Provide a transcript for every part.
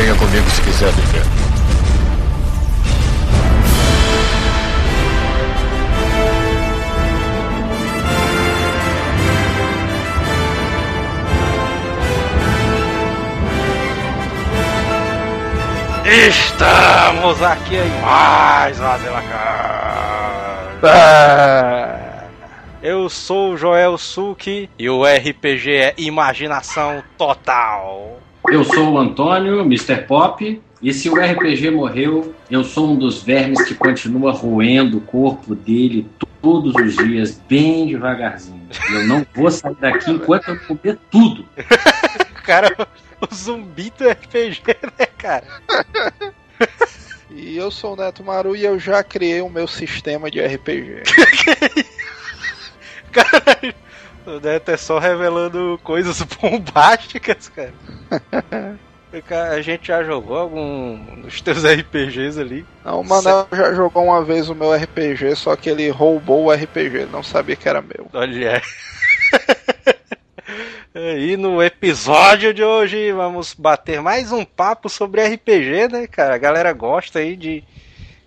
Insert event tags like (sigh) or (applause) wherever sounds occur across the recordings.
Venha comigo se quiser viver. Estamos aqui em mais uma Eu sou o Joel Suki e o RPG é Imaginação Total. Eu sou o Antônio, Mr. Pop, e se o RPG morreu, eu sou um dos vermes que continua roendo o corpo dele todos os dias, bem devagarzinho. Eu não vou sair daqui enquanto eu comer tudo. (laughs) Cara, o zumbi do RPG, né, cara? E eu sou o Neto Maru e eu já criei o meu sistema de RPG. (laughs) Caralho, o Neto é só revelando coisas (laughs) bombásticas, cara. (laughs) A gente já jogou algum dos teus (laughs) RPGs ali? Não, o Manel já jogou uma vez o meu RPG, só que ele roubou o RPG, não sabia que era meu. Olha. E no episódio de hoje vamos bater mais um papo sobre RPG, né, cara? A galera gosta aí de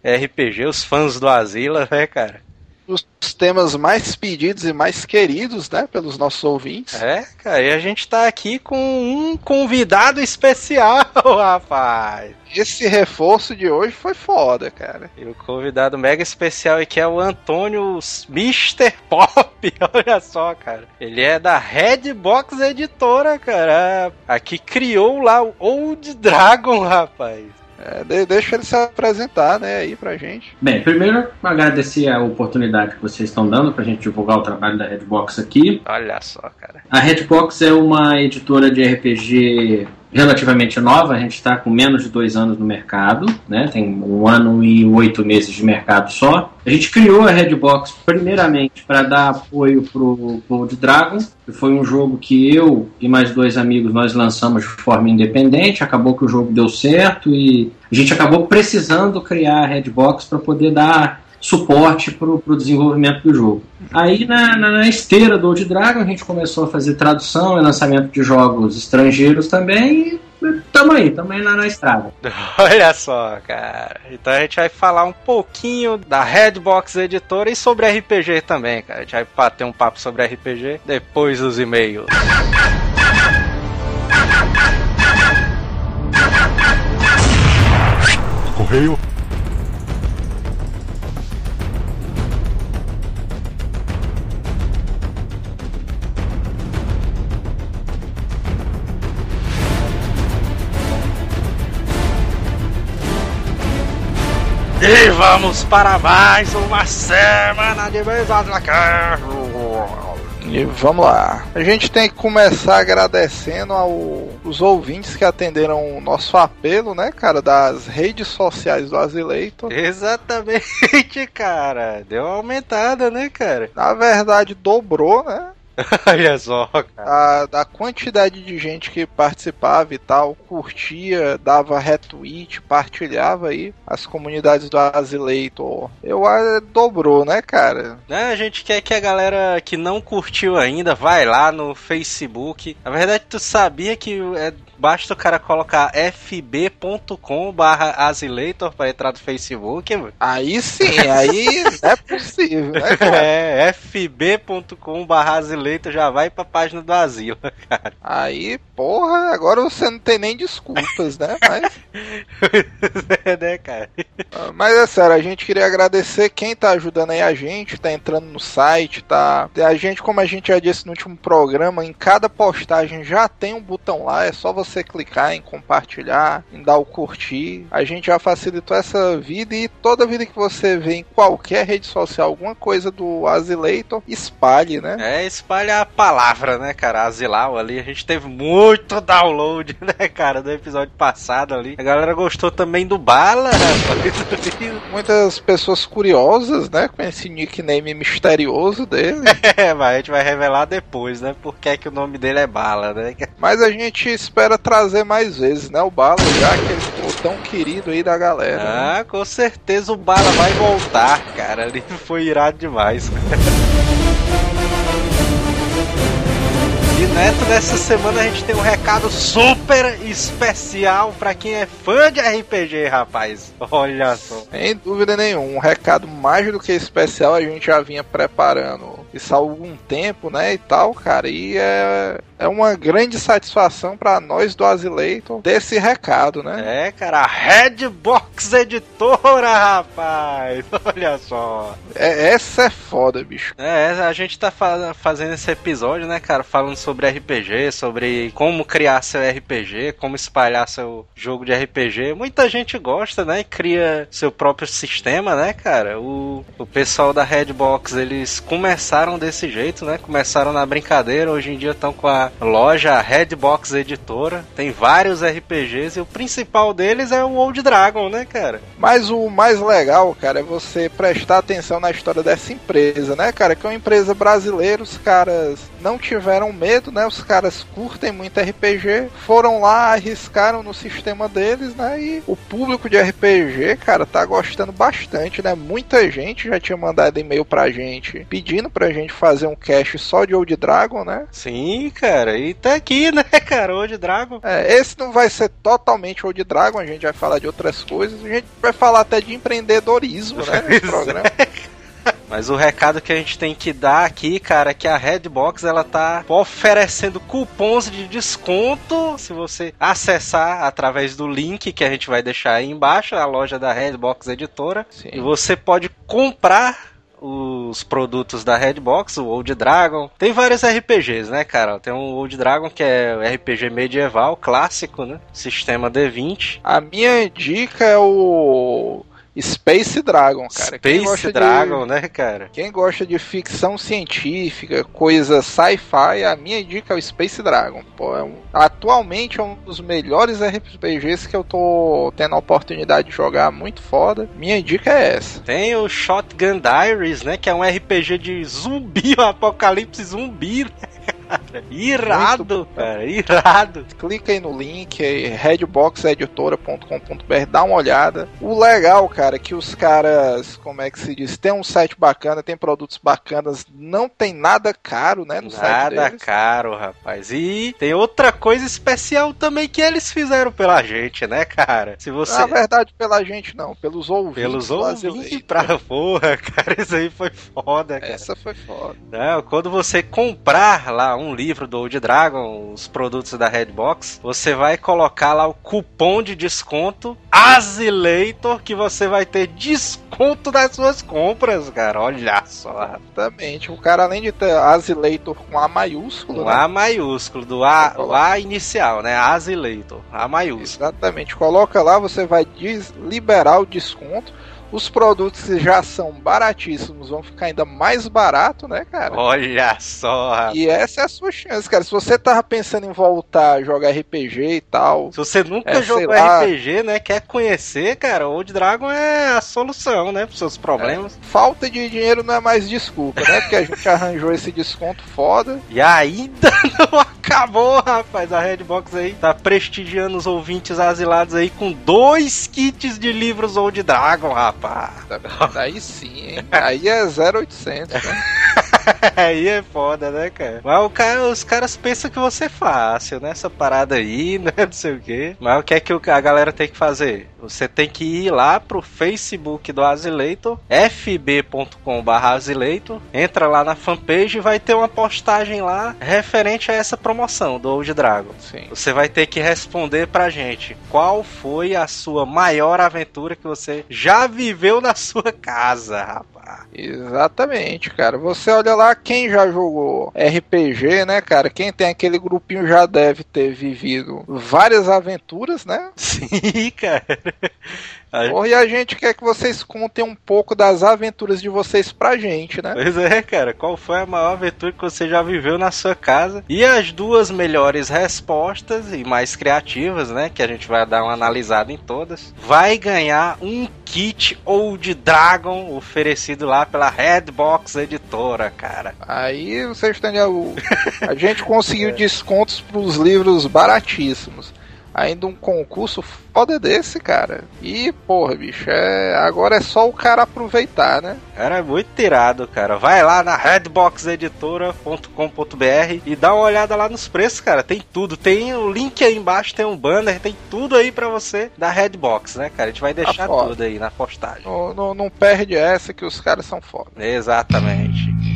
RPG, os fãs do Asila, né, cara? Os temas mais pedidos e mais queridos, né, pelos nossos ouvintes. É, cara, e a gente tá aqui com um convidado especial, (laughs) rapaz. Esse reforço de hoje foi foda, cara. E o convidado mega especial aqui é o Antônio Mr. Pop. (laughs) Olha só, cara. Ele é da Redbox Editora, cara. Aqui criou lá o Old Dragon, rapaz. É, de- deixa ele se apresentar, né, aí pra gente. Bem, primeiro, agradecer a oportunidade que vocês estão dando para a gente divulgar o trabalho da Redbox aqui. Olha só, cara. A Redbox é uma editora de RPG relativamente nova, a gente está com menos de dois anos no mercado, né? tem um ano e oito meses de mercado só. A gente criou a Redbox primeiramente para dar apoio pro Gold Dragon, que foi um jogo que eu e mais dois amigos nós lançamos de forma independente, acabou que o jogo deu certo e a gente acabou precisando criar a Redbox para poder dar suporte para o desenvolvimento do jogo. Aí na, na, na esteira do Old Dragon a gente começou a fazer tradução e lançamento de jogos estrangeiros também e tamo aí, tamo aí na, na estrada. (laughs) Olha só, cara. Então a gente vai falar um pouquinho da Redbox Editora e sobre RPG também, cara. A gente vai bater um papo sobre RPG depois dos e-mails. Correio. Vamos para mais uma semana de Beijos na Cara. E vamos lá. A gente tem que começar agradecendo aos ouvintes que atenderam o nosso apelo, né, cara, das redes sociais do Azileitor. Exatamente, (laughs) cara. Deu uma aumentada, né, cara? Na verdade, dobrou, né? (laughs) Olha só, cara. A, da quantidade de gente que participava e tal, curtia, dava retweet, partilhava aí as comunidades do Azileitor. Eu ah, dobrou, né, cara? Né, A gente quer que a galera que não curtiu ainda vai lá no Facebook. Na verdade, tu sabia que é, basta o cara colocar fb.com barra asileitor pra entrar no Facebook, mano? Aí sim, aí (laughs) é possível, né? É, fb.com barra asileitor já vai pra página do asilo, (laughs) cara. Aí, porra, agora você não tem nem desculpas, né? Mas, (laughs) é, né, cara? mas é sério, a gente queria agradecer quem tá ajudando aí a gente, tá entrando no site, tá. A gente, como a gente já disse no último programa, em cada postagem já tem um botão lá, é só você clicar em compartilhar, em dar o curtir. A gente já facilitou essa vida e toda vida que você vê em qualquer rede social alguma coisa do Azileitor, espalhe, né? É, espalha a palavra, né, cara? Asilau ali. A gente teve muito download, (laughs) né, cara, do episódio passado ali. A galera gostou também do Bala, rapaz. (laughs) Muitas pessoas curiosas, né, com esse nickname misterioso dele. (laughs) É, mas a gente vai revelar depois, né? Por que, é que o nome dele é Bala, né? Mas a gente espera trazer mais vezes, né? O Bala, já que ele ficou tão querido aí da galera. né? Ah, com certeza o Bala vai voltar, cara. Ele (laughs) foi irado demais. E Neto, nessa semana a gente tem um recado super especial para quem é fã de RPG, rapaz. Olha só. Sem dúvida nenhuma, um recado mais do que especial a gente já vinha preparando isso há algum tempo, né, e tal, cara, e é, é uma grande satisfação para nós do Azileitor desse recado, né? É, cara, a Redbox Editora, rapaz, (laughs) olha só. É, essa é foda, bicho. É, a gente tá fa fazendo esse episódio, né, cara, falando sobre RPG, sobre como criar seu RPG, como espalhar seu jogo de RPG. Muita gente gosta, né, e cria seu próprio sistema, né, cara. O, o pessoal da Redbox, eles começaram desse jeito, né, começaram na brincadeira, hoje em dia estão com a loja Redbox Editora, tem vários RPGs e o principal deles é o Old Dragon, né, cara? Mas o mais legal, cara, é você prestar atenção na história dessa empresa, né, cara, que é uma empresa brasileira, os caras não tiveram medo, né? Os caras curtem muito RPG, foram lá, arriscaram no sistema deles, né? E o público de RPG, cara, tá gostando bastante, né? Muita gente já tinha mandado e-mail pra gente pedindo pra gente fazer um cast só de Old Dragon, né? Sim, cara, e tá aqui, (laughs) né, cara, Old Dragon. É, esse não vai ser totalmente Old Dragon, a gente vai falar de outras coisas, a gente vai falar até de empreendedorismo, né? (laughs) No programa. Mas o recado que a gente tem que dar aqui, cara, é que a Redbox ela tá oferecendo cupons de desconto se você acessar através do link que a gente vai deixar aí embaixo, a loja da Redbox Editora. Sim. E você pode comprar os produtos da Redbox, o Old Dragon. Tem vários RPGs, né, cara? Tem o Old Dragon, que é RPG medieval, clássico, né? Sistema D20. A minha dica é o Space Dragon, cara. Quem gosta Space de- Dragon, né, cara? Quem gosta de ficção científica, coisa sci-fi, a minha dica é o Space Dragon. Pô, é um- atualmente é um dos melhores RPGs que eu tô tendo a oportunidade de jogar, muito foda. Minha dica é essa. Tem o Shotgun Diaries, né? Que é um RPG de zumbi, (laughs) um apocalipse zumbi, né? Irado, cara, irado. Clica aí no link, redboxeditora.com.br, dá uma olhada. O legal, cara, é que os caras, como é que se diz, tem um site bacana, tem produtos bacanas, não tem nada caro, né, no site Nada caro, rapaz. E tem outra coisa especial também que eles fizeram pela gente, né, cara? Se você. Na verdade, pela gente não, pelos ouvintes. Pelos ouvintes pra porra, (laughs) cara, isso aí foi foda, cara. Essa foi foda. Não, quando você comprar lá um livro do Old Dragon, os produtos da Redbox, você vai colocar lá o cupom de desconto Azileitor que você vai ter desconto das suas compras, cara. Olha só. Exatamente. O cara, além de ter Azileitor com A maiúsculo, O né? A maiúsculo, do A, o A inicial, né? Azileitor, A maiúsculo. Exatamente. Coloca lá, você vai liberar o desconto. Os produtos que já são baratíssimos vão ficar ainda mais barato, né, cara? Olha só, rapaz. E essa é a sua chance, cara. Se você tava pensando em voltar a jogar RPG e tal, Se você nunca É, jogou. RPG, né? Quer conhecer, cara, o Old Dragon é a solução, né? Pros seus problemas. falta de dinheiro não é mais desculpa, né? Porque a gente arranjou esse desconto foda. E ainda (laughs) não acabou, rapaz. A Redbox aí tá prestigiando os ouvintes asilados aí com dois kits de livros Old Dragon, rapaz. Daí sim, hein? Aí é 0800, né? (laughs) (laughs) aí é foda, né, cara? Mas cara, os caras pensam que você é fácil, né? Essa parada aí, (laughs) né? Não sei o quê. Mas o que é que a galera tem que fazer? Você tem que ir lá pro Facebook do Azileitor, fb.com.br Azileitor, entra lá na fanpage e vai ter uma postagem lá referente a essa promoção do Old Dragon. Sim. Você vai ter que responder pra gente qual foi a sua maior aventura que você já viveu na sua casa, rapaz. Exatamente, cara. Você olha lá, quem já jogou RPG, né, cara? Quem tem aquele grupinho já deve ter vivido várias aventuras, né? (laughs) Sim, cara. A- Porra, e a gente quer que vocês contem um pouco das aventuras de vocês pra gente, né? Pois é, cara. Qual foi a maior aventura que você já viveu na sua casa? E as duas melhores respostas e mais criativas, né? Que a gente vai dar uma analisada em todas. Vai ganhar um kit Old Dragon oferecido lá pela Redbox Editora, cara. Aí vocês têm o- a gente conseguiu (laughs) descontos pros livros baratíssimos. Ainda um concurso foda desse, cara. E, porra, bicho, é... agora é só o cara aproveitar, né? Cara, é muito tirado, cara. Vai lá na redboxeditora.com.br e dá uma olhada lá nos preços, cara. Tem tudo. Tem o link aí embaixo, tem um banner, tem tudo aí pra você da Redbox, né, cara? A gente vai deixar tudo aí na postagem. Não, não, não perde essa que os caras são foda. Exatamente.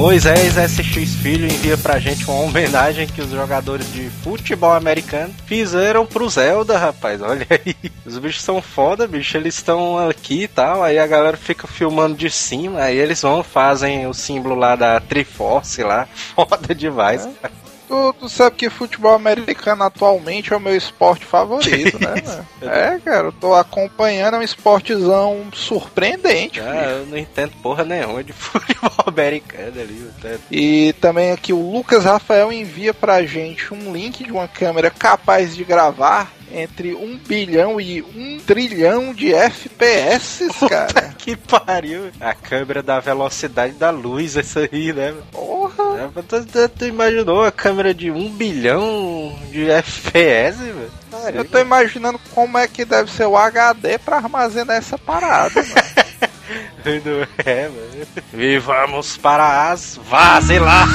Moisés SX Filho envia pra gente uma homenagem que os jogadores de futebol americano fizeram pro Zelda, rapaz. Olha aí. Os bichos são foda, bicho. Eles estão aqui e tal. Aí a galera fica filmando de cima. Aí eles vão, fazem o símbolo lá da Triforce lá. (laughs) Foda demais. É. Tu, tu, sabe que futebol americano atualmente é o meu esporte favorito, (laughs) né? Mano? É, cara, eu tô acompanhando, é um esportezão surpreendente. Ah, eu não entendo porra nenhuma de (laughs) futebol americano ali. E também aqui o Lucas Rafael envia pra gente um link de uma câmera capaz de gravar entre um bilhão e um trilhão de FPS, (laughs) cara. Puta que pariu. A câmera da velocidade da luz, essa aí, né? Porra! É, tu, tu, tu, imaginou a câmera de um bilhão de FPS, velho? Eu tô imaginando como é que deve ser o HD pra armazenar essa parada, mano. (laughs) Não é, mano. E vamos para as vazilas!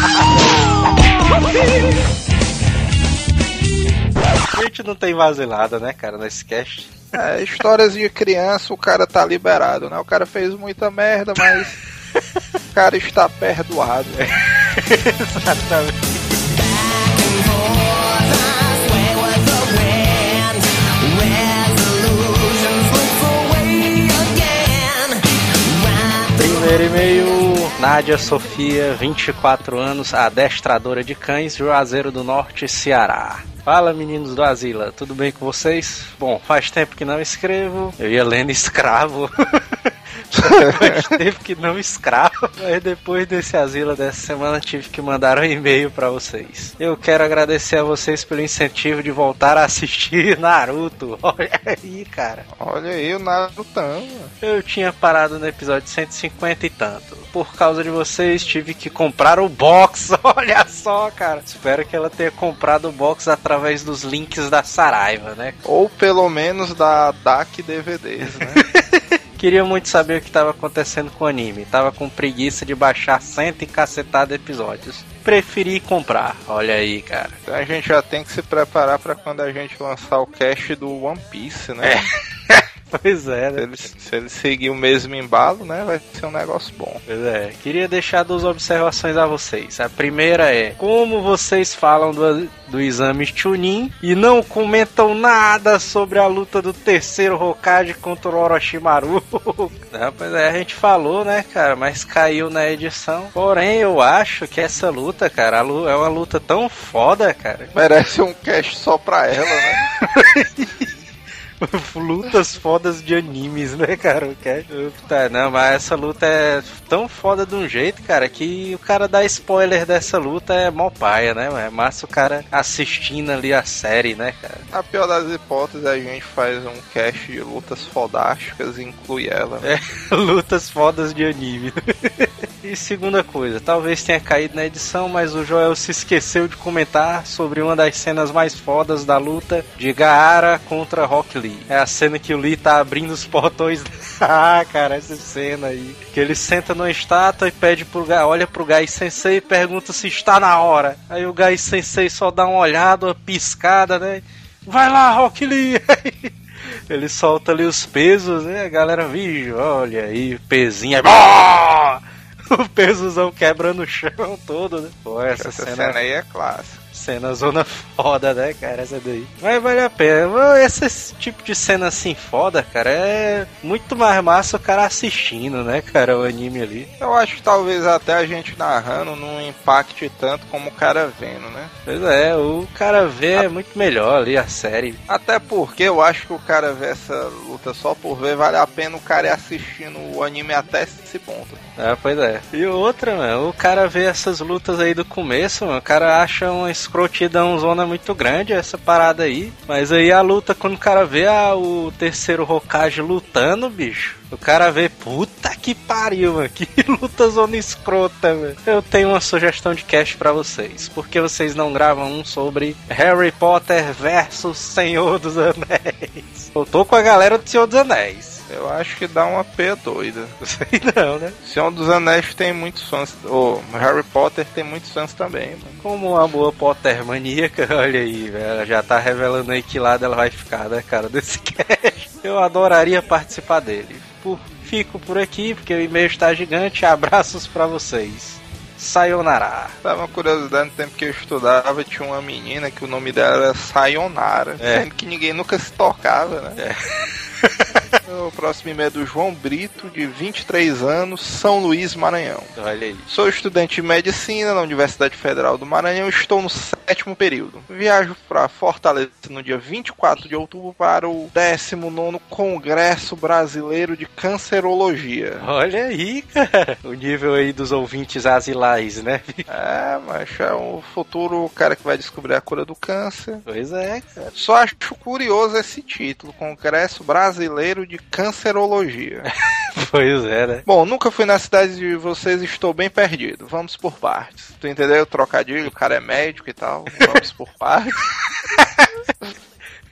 (laughs) A gente não tem vaselada, né, cara, nesse cast. É, histórias de criança, o cara tá liberado, né? O cara fez muita merda, mas (laughs) o cara está perdoado. Exatamente. Primeiro e-mail, Nádia Sofia, 24 anos, adestradora de cães, Juazeiro do Norte, Ceará. Fala meninos do Asila, tudo bem com vocês? Bom, faz tempo que não escrevo, eu ia lendo escravo. (laughs) faz tempo que não escravo, mas depois desse Asila dessa semana tive que mandar um e-mail para vocês. Eu quero agradecer a vocês pelo incentivo de voltar a assistir Naruto. (laughs) Olha aí, cara. Olha aí o Narutão. Eu tinha parado no episódio 150 e tanto. Por causa de vocês, tive que comprar o box. (laughs) Olha só, cara. Espero que ela tenha comprado o box através dos links da Saraiva, né? Ou pelo menos da DAC DVDs, né? (laughs) Queria muito saber o que estava acontecendo com o anime. Tava com preguiça de baixar cento e cacetado episódios. Preferi comprar. Olha aí, cara. A gente já tem que se preparar para quando a gente lançar o cast do One Piece, né? É. (laughs) (laughs) Pois é, né? Se ele, se ele, seguir o mesmo embalo, né? Vai ser um negócio bom. Pois é. Queria deixar duas observações a vocês. A primeira é como vocês falam do, do exame Chunin e não comentam nada sobre a luta do terceiro Hokage contra o Orochimaru. (laughs) não, pois é, a gente falou, né, cara? Mas caiu na edição. Porém, eu acho que essa luta, cara, é uma luta tão foda, cara. Merece um cast só pra ela, né? (laughs) (laughs) lutas fodas de animes, né, cara? Tá, não, mas essa luta é tão foda de um jeito, cara, que o cara dá spoiler dessa luta é mó paia, né? É massa o cara assistindo ali a série, né, cara? A pior das hipóteses, a gente faz um cast de lutas fodásticas e inclui ela. Né? É, (laughs) lutas fodas de anime. (laughs) e segunda coisa, talvez tenha caído na edição, mas o Joel se esqueceu de comentar sobre uma das cenas mais fodas da luta de Gaara contra Rock Lee. É a cena que o Lee tá abrindo os portões. (laughs) ah, cara, essa cena aí. Que ele senta numa estátua e pede pro Gai, olha pro Gai Sensei e pergunta se está na hora. Aí o Gai Sensei só dá uma olhada, uma piscada, né? Vai lá, Rock Lee! (laughs) ele solta ali os pesos, né? A galera, viu, olha aí, pezinho. (laughs) o pesozão quebra no chão todo, né? Pô, essa, essa cena... cena aí é clássica cena zona (laughs) foda, né, cara? Essa daí. Mas vale a pena. Esse tipo de cena assim foda, cara, é muito mais massa o cara assistindo, né, cara, o anime ali. Eu acho que talvez até a gente narrando não impacte tanto como o cara vendo, né? Pois é, o cara vê é muito melhor ali a série. Até porque eu acho que o cara vê essa luta só por ver, vale a pena o cara ir assistindo o anime até esse ponto. É, pois é. E outra, mano, o cara vê essas lutas aí do começo, mano, o cara acha umas escrotidão zona muito grande essa parada aí. Mas aí a luta, quando o cara vê o terceiro Hokage lutando, bicho, o cara vê, puta que pariu, mano, que (laughs) luta zona escrota, velho. Eu tenho uma sugestão de cast para vocês. Por que vocês não gravam um sobre Harry Potter versus Senhor dos Anéis? Eu tô com a galera do Senhor dos Anéis. Eu acho que dá uma P doida. (laughs) Sei não, né? Senhor dos Anéis tem muitos fãs. O Harry Potter tem muitos fãs também, mano. Como uma boa Potter maníaca, (laughs) olha aí, velho. Ela já tá revelando aí que lado ela vai ficar, né, cara, desse (laughs) cast. Eu adoraria participar dele. Por, fico por aqui, porque o e-mail está gigante. Abraços para vocês. Sayonara. Sabe uma curiosidade, no tempo que eu estudava, tinha uma menina que o nome dela era Sayonara. É. Sendo que ninguém nunca se tocava, né? É. (laughs) o próximo e-mail é do João Brito, de 23 anos, São Luís, Maranhão. Olha aí. Sou estudante de medicina na Universidade Federal do Maranhão e estou no sétimo período. Viajo para Fortaleza no dia 24 de outubro para o 19 Congresso Brasileiro de Cancerologia. Olha aí, cara. O nível aí dos ouvintes asilais, né? É, mas é o futuro cara que vai descobrir a cura do câncer. Pois é, cara. Só acho curioso esse título, Congresso Brasileiro de Cancerologia. (laughs) Pois é, né? Bom, nunca fui na cidade de vocês e estou bem perdido. Vamos por partes. Tu entendeu? O trocadilho, o cara é médico e tal. Vamos por partes. (laughs)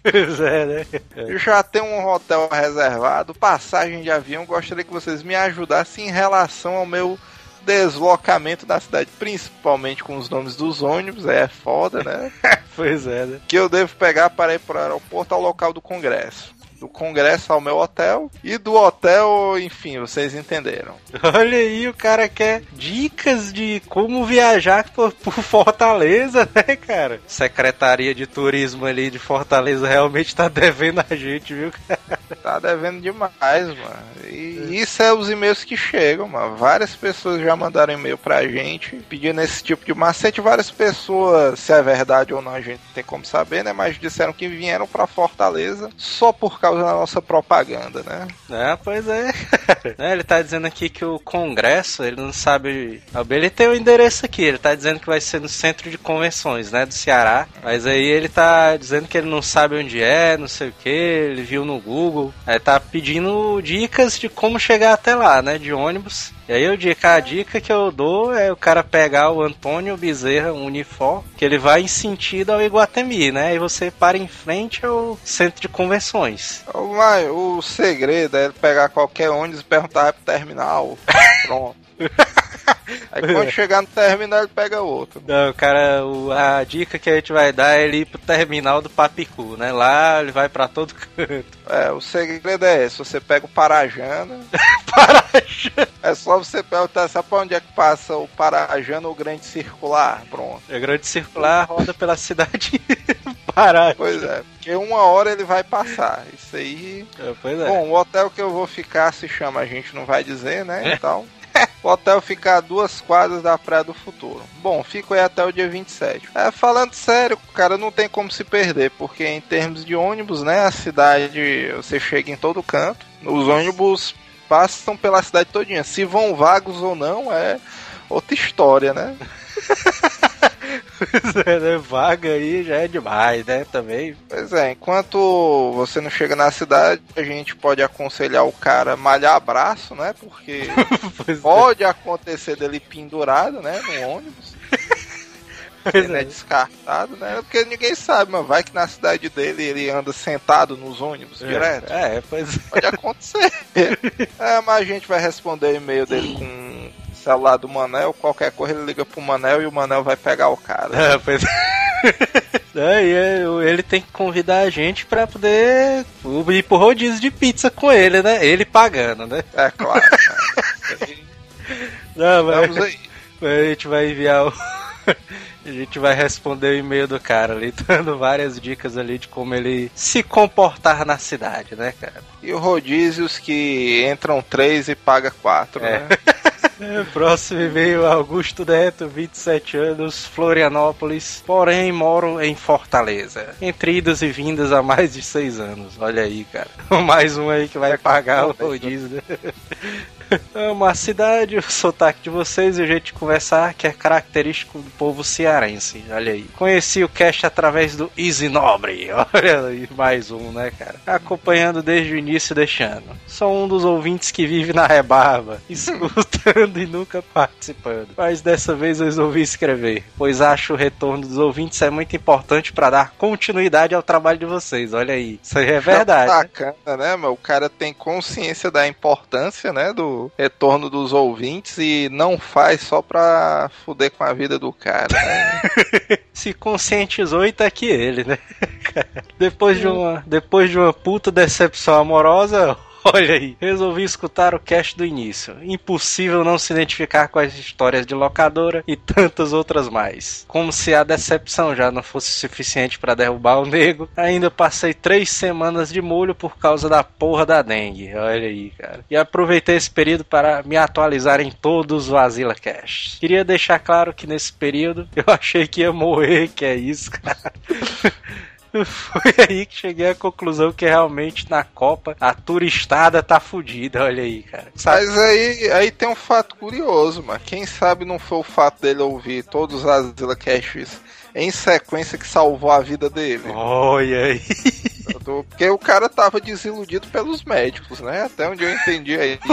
Pois é, né? Eu já tenho um hotel reservado, passagem de avião. Gostaria que vocês me ajudassem em relação ao meu deslocamento da cidade, principalmente com os nomes dos ônibus. É foda, né? (laughs) Pois é, né? que eu devo pegar para ir para o aeroporto ao local do congresso. Do congresso ao meu hotel e do hotel, enfim, vocês entenderam. (laughs) Olha aí, o cara quer dicas de como viajar por, por Fortaleza, (laughs) né, cara? Secretaria de Turismo ali de Fortaleza realmente tá devendo a gente, viu, cara? Tá devendo demais, mano. E isso é os e-mails que chegam, mano. Várias pessoas já mandaram e-mail pra gente pedindo esse tipo de macete. Várias pessoas, se é verdade ou não, a gente não tem como saber, né? Mas disseram que vieram pra Fortaleza só por causa da nossa propaganda, né? É, pois é. (laughs) É, ele tá dizendo aqui que o Congresso, ele não sabe. Ele tem o endereço aqui, ele tá dizendo que vai ser no centro de convenções, né? Do Ceará. Mas aí ele tá dizendo que ele não sabe onde é, não sei o que, ele viu no Google. Aí tá pedindo dicas de como chegar até lá, né? De ônibus. E aí eu digo, a dica que eu dou é o cara pegar o Antônio Bezerra, um uniforme, que ele vai em sentido ao Iguatemi, né? E você para em frente ao centro de convenções. Mas o segredo é ele pegar qualquer ônibus e perguntar pro terminal. (laughs) Pronto. Aí quando chegar no terminal ele pega outro. Não, cara, o- a dica que a gente vai dar é ele ir pro terminal do Papicu, né? Lá ele vai pra todo canto. É, o segredo é esse, você pega o Parajana, (laughs) Parajana. é só você perguntar, sabe pra onde é que passa o Parajana ou o Grande Circular? Pronto. É grande circular, roda pela cidade (laughs) Pará. Pois é, porque uma hora ele vai passar. Isso aí. É, Pois é. Bom, o hotel que eu vou ficar se chama, a gente não vai dizer, né? Então. O hotel fica a duas quadras da Praia do Futuro. Bom, fico aí até o dia 27. É, falando sério, cara, não tem como se perder, porque em termos de ônibus, né, a cidade, você chega em todo canto. Os ônibus passam pela cidade todinha. Se vão vagos ou não, é outra história, né? (laughs) Pois é, né? Vaga aí já é demais, né? Também. Pois é, enquanto você não chega na cidade, a gente pode aconselhar o cara a malhar braço, né? Porque (laughs) é. pode acontecer dele pendurado, né? No ônibus. (laughs) Ele é é. descartado, né? Porque ninguém sabe, mas vai que na cidade dele ele anda sentado nos ônibus direto. É, pois é. Pode acontecer. (laughs) é, mas a gente vai responder o e-mail dele com celular do Manel. Qualquer coisa ele liga pro Manel e o Manel vai pegar o cara. É, pois é. (laughs) é, ele tem que convidar a gente pra poder ir pro rodízio de pizza com ele, né? Ele pagando, né? É claro. né? Não, mas Vamos aí. a gente vai enviar o. (laughs) A gente vai responder o e-mail do cara ali, (laughs) dando várias dicas ali de como ele se comportar na cidade, né, cara? E o rodízios que entram três e paga quatro, É. né? (laughs) Próximo e-mail, Augusto Neto, 27 anos, Florianópolis, porém moro em Fortaleza. Entre idas e vindas há mais de 6 anos. Olha aí, cara. (laughs) Mais um aí que vai pagar o rodízio. (laughs) Amo a cidade, o sotaque de vocês e o jeito de conversar que é característico do povo cearense. Olha aí. Conheci o cast através do Easy Nobre. (laughs) Olha aí, mais um, né, cara? Acompanhando desde o início deste ano. Sou um dos ouvintes que vive na rebarba, (laughs) escutando e nunca participando. Mas dessa vez eu resolvi escrever, pois acho o retorno dos ouvintes é muito importante para dar continuidade ao trabalho de vocês. Olha aí. Isso aí é verdade. né? Bacana, né, meu? O cara tem consciência da importância, né, do retorno dos ouvintes e não faz só pra fuder com a vida do cara, né? (laughs) se conscientizou e tá aqui ele, né? (laughs) depois, de uma, depois de uma puta decepção amorosa, (laughs) olha aí, resolvi escutar o cast do início. Impossível não se identificar com as histórias de locadora e tantas outras mais. Como se a decepção já não fosse suficiente para derrubar o nego, ainda passei três semanas de molho por causa da porra da dengue. Olha aí, cara. E aproveitei esse período para me atualizar em todos os Vazila Cash. Queria deixar claro que nesse período (laughs) eu achei que ia morrer, que é isso, cara. (laughs) (laughs) Foi aí que cheguei à conclusão que realmente na Copa a turistada tá fudida, olha aí, cara. Sabe? Mas aí, aí tem um fato curioso, mano. Quem sabe não foi o fato dele ouvir todos os Azila Caches em sequência que salvou a vida dele. Olha aí. Porque o cara tava desiludido pelos médicos, né? Até onde eu entendi aí. (laughs)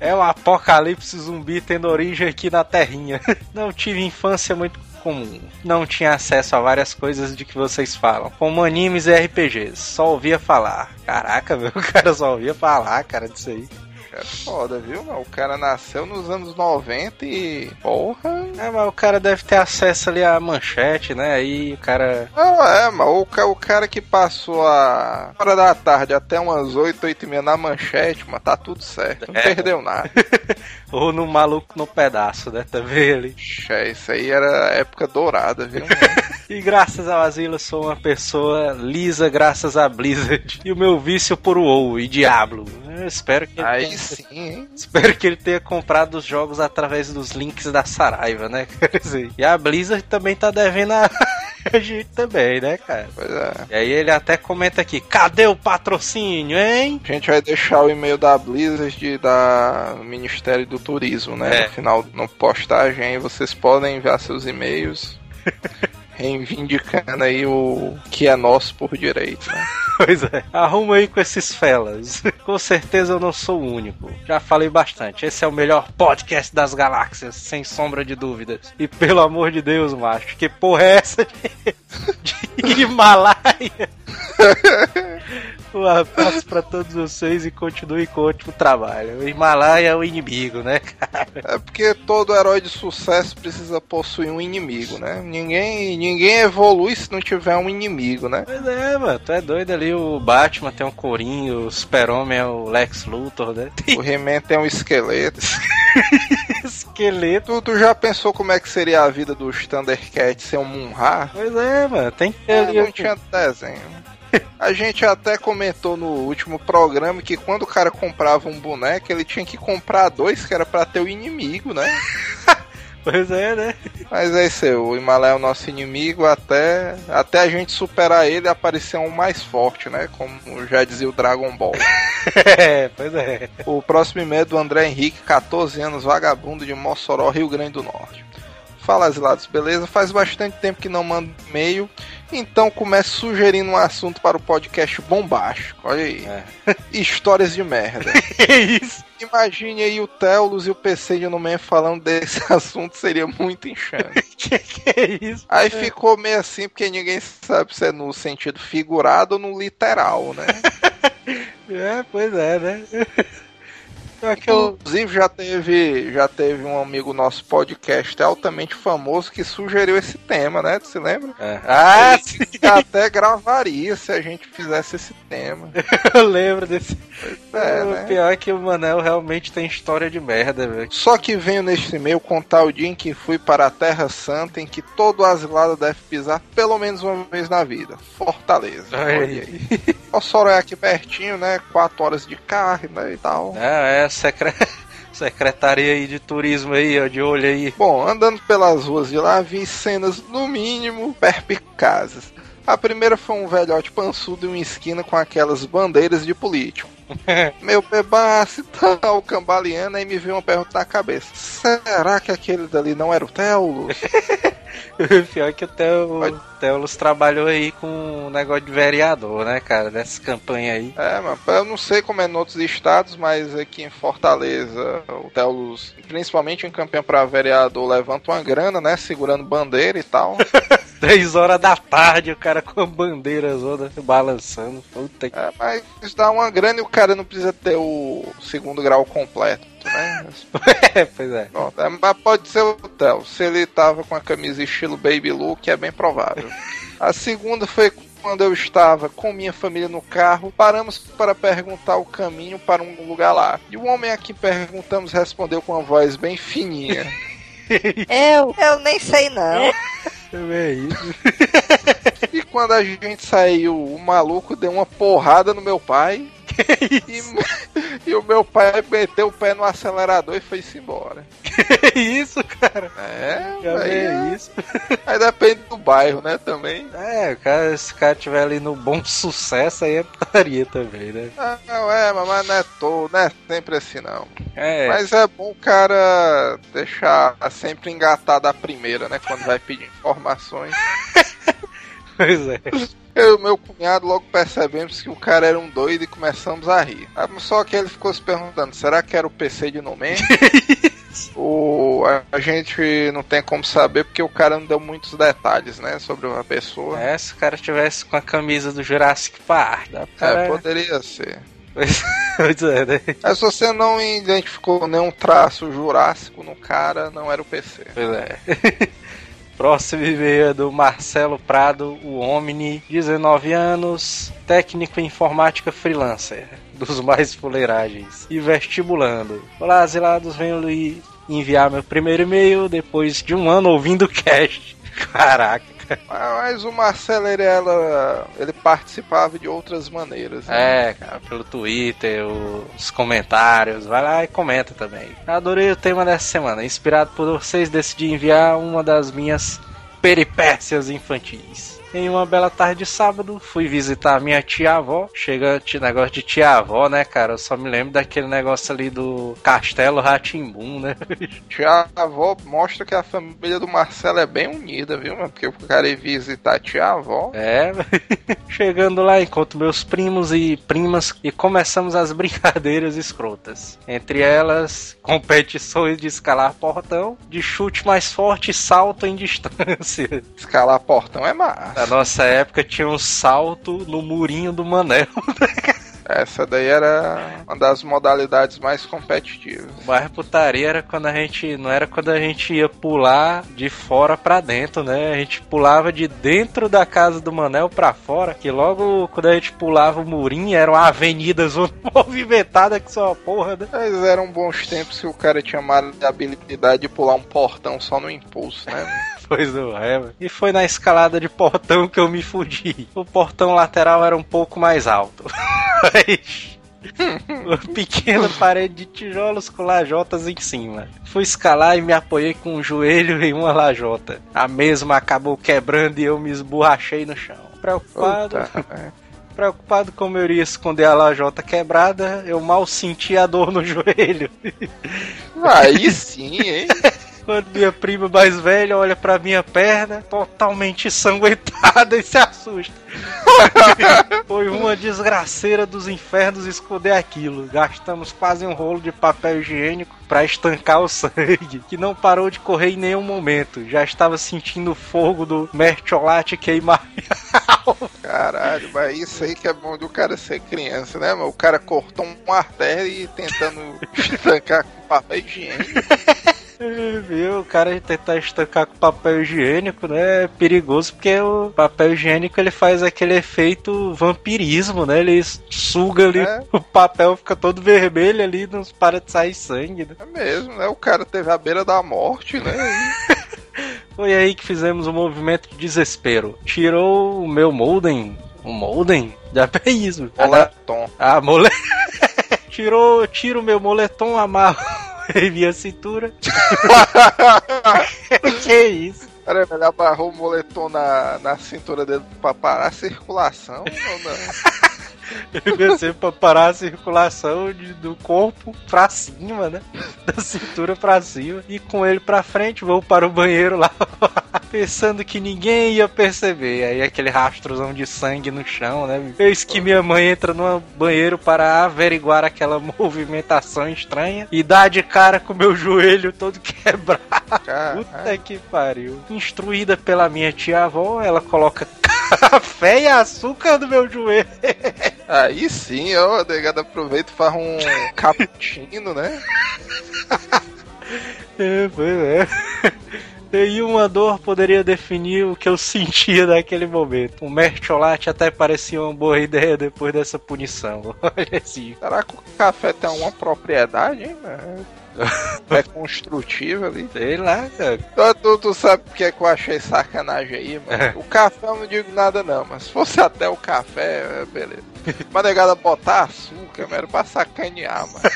É um apocalipse zumbi tendo origem aqui na Terrinha. Não tive infância muito comum. Não tinha acesso a várias coisas de que vocês falam, como animes e RPGs. Só ouvia falar. Caraca, (laughs) meu, o cara só ouvia falar, cara, disso aí. É foda, viu? O cara nasceu nos anos 90 e. Porra. É, mas o cara deve ter acesso ali à manchete, né? Aí o cara. Não, é, mas o, o cara que passou a hora da tarde até umas 8, 8 e meia na manchete, mas tá tudo certo. Não É. perdeu nada. (laughs) Ou no maluco no pedaço, né? Também ali. Xe, Isso aí era época dourada, viu? (laughs) E graças ao Asilo sou uma pessoa lisa graças a Blizzard. E o meu vício por WoW e Diablo. Eu espero que ele Aí tenha, sim, hein? espero que ele tenha comprado os jogos através dos links da Saraiva, né? (laughs) Quer dizer, E a Blizzard também tá devendo a (laughs) a gente também, né, cara? Pois é. E aí ele até comenta aqui: cadê o patrocínio, hein? A gente vai deixar o e-mail da Blizzard da Ministério do Turismo, né? É. No final, no postagem vocês podem enviar seus e-mails. (laughs) Reivindicando aí o que é nosso por direito, né? (laughs) Pois é. Arruma aí com esses felas. (laughs) Com certeza eu não sou o único. Já falei bastante. Esse é o melhor podcast das galáxias, sem sombra de dúvidas. E pelo amor de Deus, macho, que porra é essa de, (laughs) de Himalaia? Um abraço pra todos vocês e continue com o ótimo trabalho. O Himalaia é o inimigo, né, cara? É porque todo herói de sucesso precisa possuir um inimigo, né? Ninguém, ninguém evolui se não tiver um inimigo, né? Pois é, mano, tu é doido ali. O Batman tem um corinho, o Super-Homem é o Lex Luthor, né? O He-Man tem um esqueleto. (laughs) esqueleto. Tu, tu já pensou como é que seria a vida dos Thundercats sem um Munra? Pois é, mano, tem que ter É, ali. não tinha desenho. A gente até comentou no último programa que quando o cara comprava um boneco, ele tinha que comprar dois, que era pra ter o inimigo, né? (laughs) Pois é, né? Mas é isso aí, o Himalaia é o nosso inimigo até, até a gente superar ele e aparecer um mais forte, né? Como já dizia o Dragon Ball. (laughs) É, pois é. O próximo e-mail é do André Henrique, 14 anos, vagabundo de Mossoró, Rio Grande do Norte. Fala, Asilados, beleza? Faz bastante tempo que não mando e-mail, então comece sugerindo um assunto para o podcast bombástico. Olha aí. (laughs) Histórias de merda. Que (laughs) isso? Imagine aí o Telos e o PC de Man falando desse (laughs) assunto, seria muito enxame. Que que é isso? Aí ficou meio assim, porque ninguém sabe se é no sentido figurado ou no literal, né? É, pois é, né? Só que. Inclusive já teve, já teve um amigo nosso podcast altamente famoso que sugeriu esse tema, né? Tu se lembra? É. Ah, sim, até gravaria se a gente fizesse esse tema. (laughs) eu lembro desse. É, o né? pior é que o Manel realmente tem história de merda, velho. Só que venho neste e-mail contar o dia em que fui para a Terra Santa, em que todo asilado deve pisar pelo menos uma vez na vida. Fortaleza. Olha aí. aí. Mossoró é aqui pertinho, né? Quatro horas de carro né, e tal. É, é, secre... (laughs) secretaria aí de turismo aí, ó, de olho aí. Bom, andando pelas ruas de lá, vi cenas, no mínimo, perpicazes. A primeira foi um velhote pançudo em uma esquina com aquelas bandeiras de político. (laughs) Meu bebaço tal, cambaleando, aí me veio uma pergunta na cabeça. Será que aquele dali não era o Telos? (laughs) Pior que o Theo, Teolos trabalhou aí com um negócio de vereador, né, cara? Dessa campanha aí. É, mas eu não sei como é em outros estados, mas aqui em Fortaleza, o Telos, principalmente em campanha para vereador, levanta uma grana, né? Segurando bandeira e tal. (laughs) 10 horas da tarde, o cara com a bandeira zona balançando. Puta que... É, mas dá uma grana e o cara não precisa ter o segundo grau completo, né? é, (laughs) pois é. Pronto, é, mas pode ser o Theo. Se ele tava com a camisa estilo Baby Look, é bem provável. A segunda foi quando eu estava com minha família no carro, paramos para perguntar o caminho para um lugar lá. E o homem a quem perguntamos respondeu com uma voz bem fininha. (laughs) Eu, eu nem sei não. É isso. (laughs) E quando a gente saiu, o maluco deu uma porrada no meu pai. E, (laughs) e o meu pai meteu o pé no acelerador e foi-se embora. Que isso, cara? É, aí, vê isso. aí depende do bairro, né, também. É, cara, se o cara tiver ali no bom sucesso, aí é putaria também, né? Ah, não, é, mas não é todo, não é sempre assim não. É, Mas é bom o cara deixar sempre engatado a primeira, né, quando vai pedir informações. (laughs) pois é. Eu e o meu cunhado logo percebemos que o cara era um doido e começamos a rir. Ah, Só que ele ficou se perguntando, será que era o PC de Nomen? (laughs) o, a, a gente não tem como saber porque o cara não deu muitos detalhes, né, sobre a pessoa. É, se o cara tivesse com a camisa do Jurassic Park, dá pra É, poderia ser. (laughs) Pois é, né? Mas se você não identificou nenhum traço jurássico no cara, não era o PC. Pois é. Próximo e-mail é do Marcelo Prado, o Omni, 19 anos, técnico em informática freelancer, (laughs) dos mais fuleiragens, e vestibulando. Olá, Zilados, venho lhe enviar meu primeiro e-mail depois de um ano ouvindo o cast. (laughs) Caraca. Mas o Marcelo, ele, ela, ele participava de outras maneiras. né? É, cara, pelo Twitter, os comentários, vai lá e comenta também. Adorei o tema dessa semana. Inspirado por vocês, decidi enviar uma das minhas peripécias infantis. Em uma bela tarde de sábado, fui visitar minha tia-avó. Chega esse negócio de tia-avó, né, cara? Eu só me lembro daquele negócio ali do Castelo Ratimbum, né? (laughs) Tia avó mostra que a família do Marcelo é bem unida, viu? mano? Porque o cara ir visitar a tia avó. É, (laughs) chegando lá, encontro meus primos e primas e começamos as (laughs) brincadeiras escrotas. Entre elas, competições de escalar portão, de chute mais forte e salto em distância. Escalar portão é massa. Na nossa época tinha um salto no murinho do Manel. (laughs) Essa daí era uma das modalidades mais competitivas. Mais putaria era quando a gente. Não era quando a gente ia pular de fora pra dentro, né? A gente pulava de dentro da casa do Manel pra fora. Que logo quando a gente pulava o murinho era uma avenida zona (laughs) movimentada que só porra, né? Mas eram bons tempos que o cara tinha a habilidade de pular um portão só no impulso, né? (laughs) Pois não é, mano. E foi na escalada de portão que eu me fudi. O portão lateral era um pouco mais alto. (laughs) Uma pequena parede de tijolos com lajotas em cima. Fui escalar e me apoiei com o joelho em uma lajota. A mesma acabou quebrando e eu me esborrachei no chão. Preocupado, Puta, é. preocupado como eu iria esconder a lajota quebrada, eu mal senti a dor no (laughs) joelho. Aí sim, hein? Quando minha prima mais velha olha pra minha perna, totalmente ensanguentada (laughs) e se assusta. (laughs) Foi uma desgraceira dos infernos esconder aquilo. Gastamos quase um rolo de papel higiênico pra estancar o sangue, que não parou de correr em nenhum momento. Já estava sentindo o fogo do mertiolate queimar. Caralho, mas isso aí que é bom do cara ser criança, né, mano? O cara cortou uma artéria e tentando (laughs) estancar com papel higiênico. (laughs) Viu? O cara tentar estancar com papel higiênico, né? É perigoso porque o papel higiênico ele faz aquele efeito vampirismo, né? Ele suga ali, É. o papel fica todo vermelho ali, não para de sair sangue, né? É mesmo, né? O cara teve a beira da morte, né? (laughs) Foi aí que fizemos um movimento de desespero. Tirou o meu molden. O molden? Já é isso. Moletom. Ah, mole... (laughs) Tirou, tira o meu moletom, amarro (laughs) em minha cintura. (laughs) que isso? Cara, ele abarrou o moletom na, na cintura dele pra parar a circulação ou não? (laughs) Pensei pra parar a circulação de, do corpo pra cima, né? Da cintura pra cima. E com ele pra frente, vou para o banheiro lá. (laughs) Pensando que ninguém ia perceber. Aí aquele rastrozão de sangue no chão, né? Eis que minha mãe entra no banheiro para averiguar aquela (laughs) movimentação estranha e dá de cara com meu joelho todo (laughs) quebrado. Puta que pariu. Instruída pela minha tia-avó, ela coloca café e açúcar no meu joelho. Aí sim, ó, o negado aproveita e faz um (laughs) cappuccino, né? é, pois é. Nenhuma dor poderia definir o que eu sentia naquele momento. O mercholate até parecia uma boa ideia depois dessa punição. (laughs) Olha assim. Será que o café tem uma propriedade, hein, mano? É construtivo ali. Sei lá, cara. Tu, tu, tu sabe porque é que eu achei sacanagem aí, mano? É. O café eu não digo nada não, mas se fosse até o café, é, beleza. Mas negada botar açúcar, mano, era pra sacanear, mano. (laughs)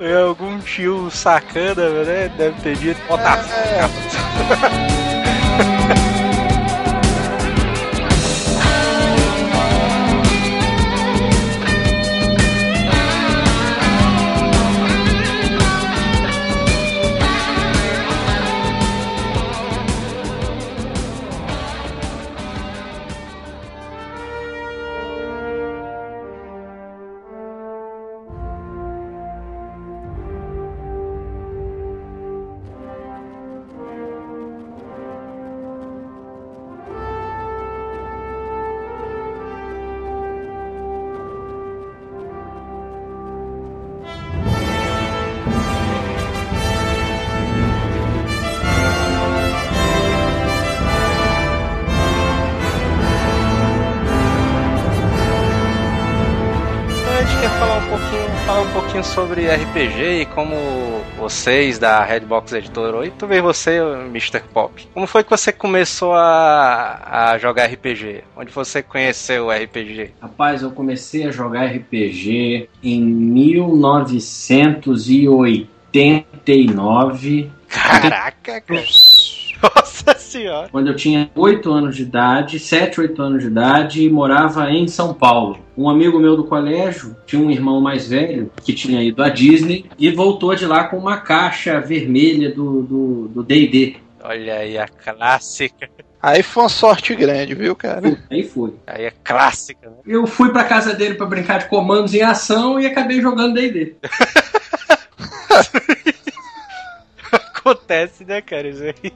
É algum tio sacana, né? Deve ter dito botar é. açúcar. (laughs) sobre RPG e como vocês da Redbox Editor, oi, tu vê você, Mr. Pop. Como foi que você começou a, a jogar RPG? Onde você conheceu o RPG? Rapaz, eu comecei a jogar RPG em 1989. Caraca, cara. Senhora. Quando eu tinha 8 anos de idade, 7, 8 anos de idade, e morava em São Paulo. Um amigo meu do colégio tinha um irmão mais velho que tinha ido à Disney e voltou de lá com uma caixa vermelha do D&D. Do, Olha aí a clássica. Aí foi uma sorte grande, viu, cara? Aí foi. Aí é clássica, né? Eu fui pra casa dele para brincar de comandos em ação e acabei jogando D&D. (laughs) acontece, né, cara? Isso aí.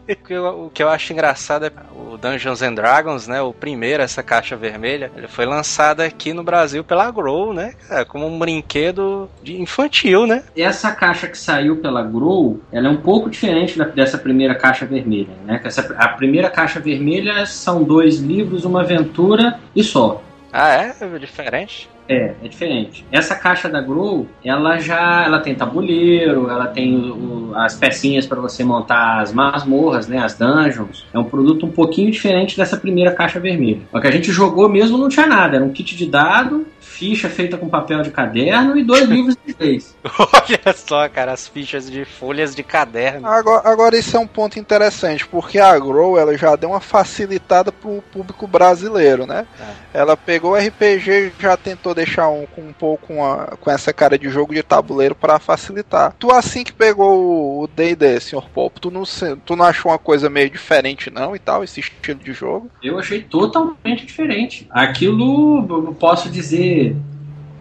O que eu acho engraçado é o Dungeons and Dragons, né? O primeiro, essa caixa vermelha, ele foi lançado aqui no Brasil pela Grow, né? Cara, como um brinquedo de infantil, né? Essa caixa que saiu pela Grow, ela é um pouco diferente da, dessa primeira caixa vermelha, né? Essa, a primeira caixa vermelha são dois livros, uma aventura e só. Ah, é? É diferente? É, é diferente. Essa caixa da Grow, ela já ela tem tabuleiro, ela tem o, as pecinhas para você montar as masmorras, né, as dungeons. É um produto um pouquinho diferente dessa primeira caixa vermelha. O que a gente jogou mesmo não tinha nada, era um kit de dado, ficha feita com papel de caderno e dois (laughs) livros de inglês. Olha só, cara, as fichas de folhas de caderno. Agora, agora isso é um ponto interessante, porque a Grow ela já deu uma facilitada pro público brasileiro, né? É. Ela pegou o RPG e já tentou deixar um com um pouco uma, com essa cara de jogo de tabuleiro para facilitar. Tu assim que pegou o D&D, senhor Pop, tu não, tu não achou uma coisa meio diferente não e tal, esse estilo de jogo? Eu achei totalmente diferente. Aquilo, eu posso dizer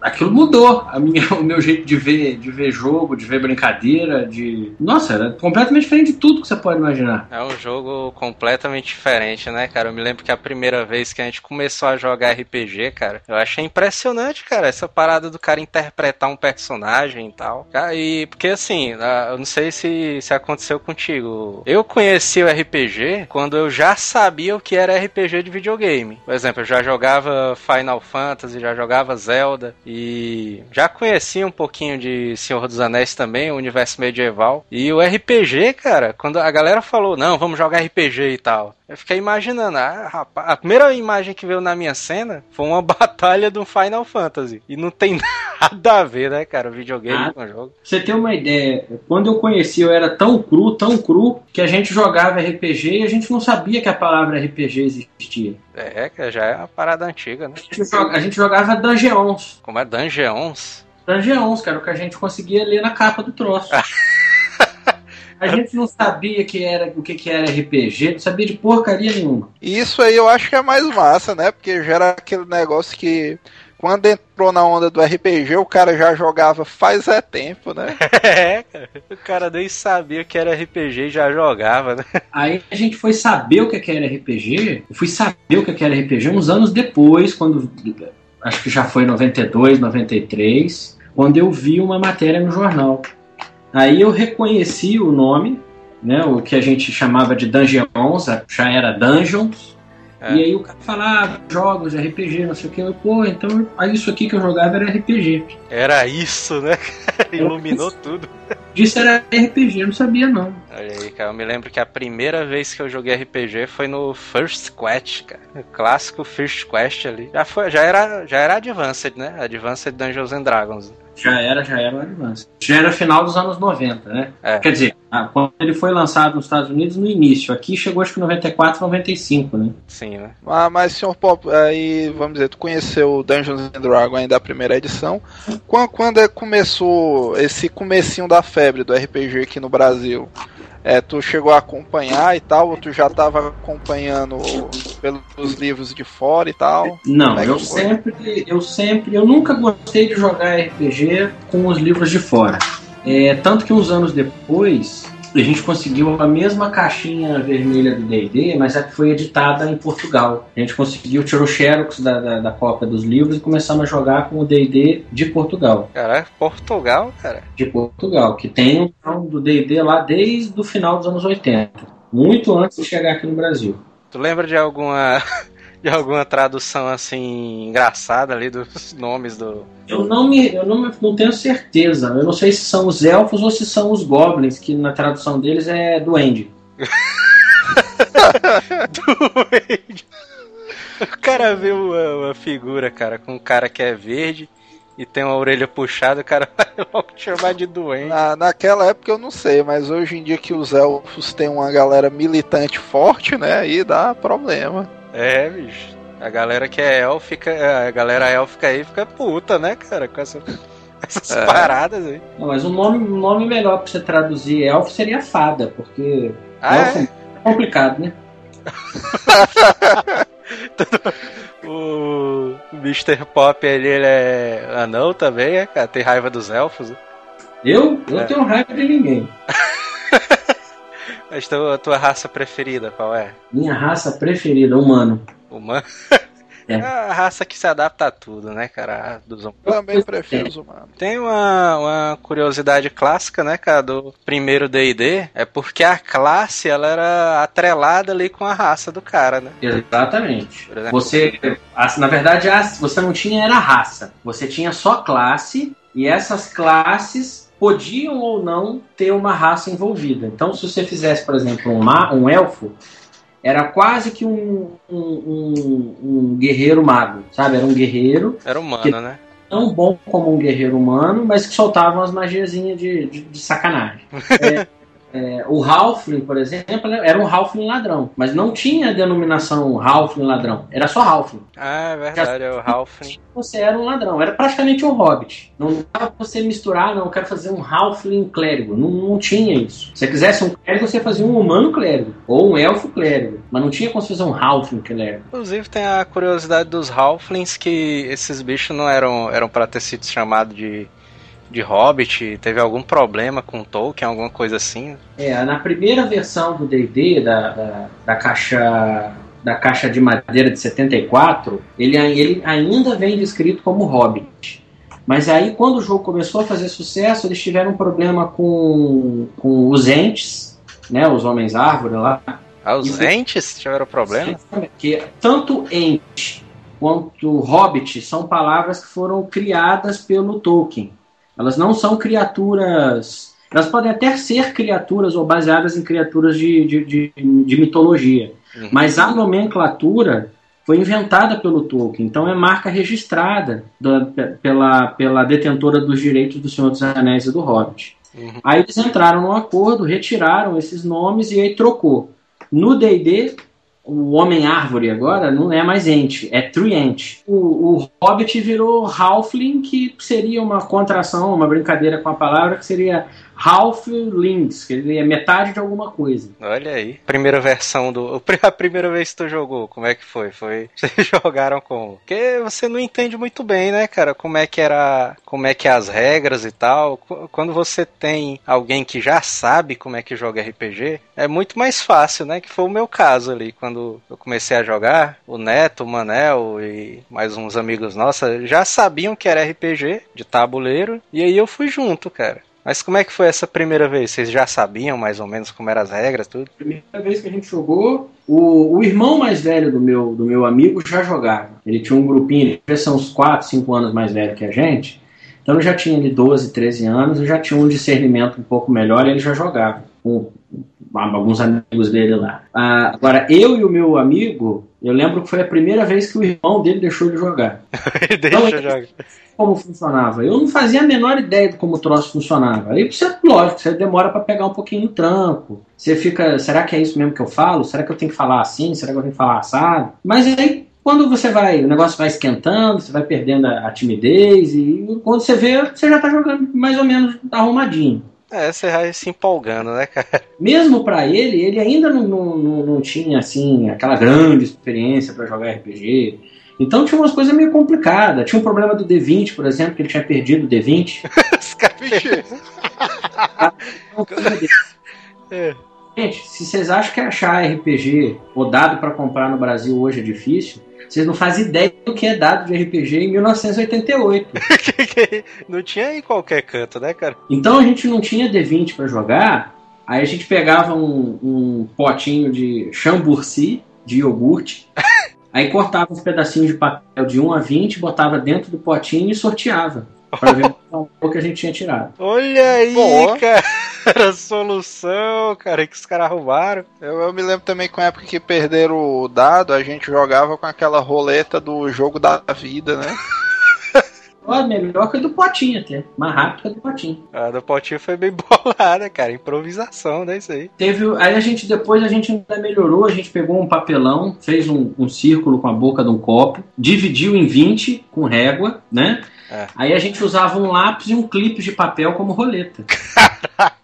aquilo mudou a minha, (laughs) o meu jeito de ver, de ver jogo, de ver brincadeira, de. Nossa, era completamente diferente de tudo que você pode imaginar. É um jogo completamente diferente, né, cara? Eu me lembro que a primeira vez que a gente começou a jogar RPG, cara, eu achei impressionante, cara, essa parada do cara interpretar um personagem e tal. E porque assim, eu não sei se, se aconteceu contigo. Eu conheci o RPG quando eu já sabia o que era RPG de videogame. Por exemplo, eu já jogava Final Fantasy, já jogava Zelda. E já conhecia um pouquinho de Senhor dos Anéis também, o universo medieval. E o RPG, cara, quando a galera falou, não, vamos jogar RPG e tal. Eu fiquei imaginando, ah, rapaz, a primeira imagem que veio na minha cena foi uma (laughs) batalha do Final Fantasy. E não tem (laughs) nada a ver, né, cara, o videogame Ah. com o jogo. Você ter uma ideia, quando eu conheci, eu era tão cru, tão cru, que a gente jogava RPG e a gente não sabia que a palavra RPG existia. É, que já é uma parada antiga, né? A gente, joga- a gente jogava Dungeons. Como é Dungeons? Dungeons, cara, o que a gente conseguia ler na capa do troço. (laughs) A gente não sabia que era, o que, que era RPG, não sabia de porcaria nenhuma. E isso aí eu acho que é mais massa, né? Porque gera aquele negócio que quando entrou na onda do RPG, o cara já jogava faz é tempo, né? (laughs) É, cara. O cara nem sabia que era RPG e já jogava, né? Aí a gente foi saber o que era RPG. Eu fui saber o que que era RPG uns anos depois, quando. Acho que já foi 92, 93, quando eu vi uma matéria no jornal. Aí eu reconheci o nome, né? O que a gente chamava de Dungeons, já era Dungeons. É. E aí o cara falava jogos de RPG, não sei o que. Eu, pô, então isso aqui que eu jogava era RPG. Era isso, né? (laughs) Iluminou tudo. Disso era RPG, eu não sabia não. Olha aí, cara, eu me lembro que a primeira vez que eu joguei RPG foi no First Quest, cara. O clássico First Quest ali. Já, foi, já, era, já era Advanced, né? Advanced Dungeons and Dragons. Já era, já era o Advance. Já era final dos anos 90, né? É. Quer dizer, ah, quando ele foi lançado nos Estados Unidos no início. Aqui chegou acho que em 94, 95, né? Sim, né? Ah, mas, senhor Pop, aí, vamos dizer, tu conheceu o Dungeons and Dragons ainda da primeira edição. Quando, quando é que começou esse comecinho da febre do RPG aqui no Brasil? É, tu chegou a acompanhar e tal, ou tu já tava acompanhando pelos livros de fora e tal? Não, é eu foi? sempre, eu sempre, eu nunca gostei de jogar RPG com os livros de fora. É, tanto que uns anos depois a gente conseguiu a mesma caixinha vermelha do D&D, mas a que foi editada em Portugal. A gente conseguiu tirou o xerox da, da, da cópia dos livros e começamos a jogar com o D&D de Portugal. Caraca, Portugal, cara. de Portugal, que tem um do D&D lá desde o final dos anos 80, muito antes de chegar aqui no Brasil. Tu lembra de alguma. De alguma tradução assim engraçada ali dos nomes do. Eu não me, eu não, me- não tenho certeza. Eu não sei se são os elfos ou se são os goblins, que na tradução deles é duende. (laughs) Duende. O cara vê uma, uma figura, cara, com um cara que é verde e tem uma orelha puxada, o cara (laughs) vai logo te chamar de doente. Na, naquela época eu não sei, mas hoje em dia que os elfos têm uma galera militante forte, né? Aí dá problema. É, bicho. A galera que é élfica, a galera élfica aí fica puta, né, cara, com essa- (laughs) essas É. paradas aí. Não, mas um nome, um nome melhor pra você traduzir elfo seria fada, porque Ah, elfo é? é complicado, né? (laughs) O Mr. Pop ali, ele é anão também, é, cara? Tem raiva dos elfos. né? Eu, eu É. tenho raiva de ninguém. (laughs) Mas tua, a tua raça preferida, qual é? Minha raça preferida, humano. Humano? (laughs) É. É a raça que se adapta a tudo, né, cara? Dos hum- Também prefiro os humanos. Tem uma, uma curiosidade clássica, né, cara, do primeiro D&D, é porque a classe, ela era atrelada ali com a raça do cara, né? Exatamente. Por exemplo, Você, na verdade, você não tinha era raça. Você tinha só classe e essas classes podiam ou não ter uma raça envolvida. Então, se você fizesse, por exemplo, um, ma- um elfo, era quase que um, um, um- um guerreiro mago, sabe? Era um guerreiro Era humano, né? tão bom como um guerreiro humano, mas que soltava umas magiazinhas de, de, de sacanagem. É, (laughs) é, o Halfling, por exemplo, era um Halfling ladrão, mas não tinha a denominação Halfling ladrão, era só Halfling. Ah, é verdade, é o Halfling. (laughs) Você era um ladrão, era praticamente um hobbit. Não dava pra você misturar, não, eu quero fazer um Halfling clérigo. Não, não tinha isso. Se você quisesse um clérigo, você fazia um humano clérigo, ou um elfo clérigo, mas não tinha como você fazer um Halfling clérigo. Inclusive tem a curiosidade dos Halflings que esses bichos não eram, eram pra ter sido chamados de, de Hobbit, teve algum problema com Tolkien, alguma coisa assim. É, na primeira versão do D&D, da, da, da caixa da caixa de madeira de 74, ele, ele ainda vem descrito como Hobbit. Mas aí, quando o jogo começou a fazer sucesso, eles tiveram um problema com, com os entes, né, os homens-árvore lá. Ah, os Isso. entes tiveram problema? Que tanto ente quanto hobbit são palavras que foram criadas pelo Tolkien. Elas não são criaturas. Elas podem até ser criaturas ou baseadas em criaturas de, de, de, de mitologia. Uhum. Mas a nomenclatura foi inventada pelo Tolkien, então é marca registrada da, pela, pela detentora dos direitos do Senhor dos Anéis e do Hobbit. Uhum. Aí eles entraram no acordo, retiraram esses nomes e aí trocou. No D&D, o Homem-Árvore agora não é mais Ent, é Truent. O, o Hobbit virou Halfling, que seria uma contração, uma brincadeira com a palavra, que seria Halflings, que ele é metade de alguma coisa. Olha aí. Primeira versão do. (laughs) A primeira vez que tu jogou, como é que foi? Foi. (laughs) Vocês jogaram com. Porque você não entende muito bem, né, cara? Como é que era. Como é que é as regras e tal. Quando você tem alguém que já sabe como é que joga RPG, é muito mais fácil, né? Que foi o meu caso ali. Quando eu comecei a jogar, o Neto, o Manel e mais uns amigos nossos já sabiam que era RPG de tabuleiro. E aí eu fui junto, cara. Mas como é que foi essa primeira vez? Vocês já sabiam mais ou menos como eram as regras, tudo? Primeira vez que a gente jogou, o, o irmão mais velho do meu, do meu amigo já jogava. Ele tinha um grupinho, ele são uns 4, 5 anos mais velho que a gente. Então ele já tinha ali 12, 13 anos, e já tinha um discernimento um pouco melhor e ele já jogava com alguns amigos dele lá. Ah, agora, eu e o meu amigo, eu lembro que foi a primeira vez que o irmão dele deixou de jogar. (laughs) Deixa então, jogar como funcionava. Eu não fazia a menor ideia de como o troço funcionava. Aí você, lógico, você demora para pegar um pouquinho no tranco. Você fica, será que é isso mesmo que eu falo? Será que eu tenho que falar assim? Será que eu tenho que falar assado? Mas aí quando você vai, o negócio vai esquentando, você vai perdendo a, a timidez e quando você vê, você já tá jogando mais ou menos arrumadinho. É, você vai se empolgando, né, cara? Mesmo para ele, ele ainda não, não, não, tinha, assim, aquela grande experiência para jogar RPG. Então tinha umas coisas meio complicadas. Tinha um problema do D20, por exemplo, que ele tinha perdido o D20. (laughs) Os caras (laughs) é. Gente, se vocês acham que achar RPG ou dado para comprar no Brasil hoje é difícil, vocês não fazem ideia do que é dado de RPG em 1988. (laughs) não tinha em qualquer canto, né, cara? Então a gente não tinha D20 para jogar, aí a gente pegava um, um potinho de chamburci, de iogurte, (laughs) Aí cortava uns pedacinhos de papel de 1 a 20, botava dentro do potinho e sorteava. Pra ver (laughs) o que a gente tinha tirado. Olha aí, Boa. cara. (laughs) Solução, cara, que os caras arrumaram. Eu, eu, me lembro também com a época que perderam o dado, a gente jogava com aquela roleta do jogo da vida, né? (laughs) Ó, melhor que a do Potinho até. Mais rápido que a do Potinho. A do Potinho foi bem (laughs) bolada, cara. Improvisação, né? Isso aí. Teve. Aí a gente, depois a gente ainda melhorou. A gente pegou um papelão, fez um, um círculo com a boca de um copo, dividiu em 20 com régua, né? É. Aí a gente usava um lápis e um clipe de papel como roleta. Caraca!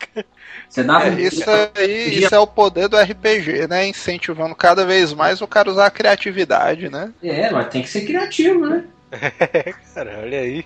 Você é, isso aí, isso é o poder do RPG, né? Incentivando cada vez mais o cara usar a criatividade, né? É, mas tem que ser criativo, né? É, (laughs) cara, olha aí.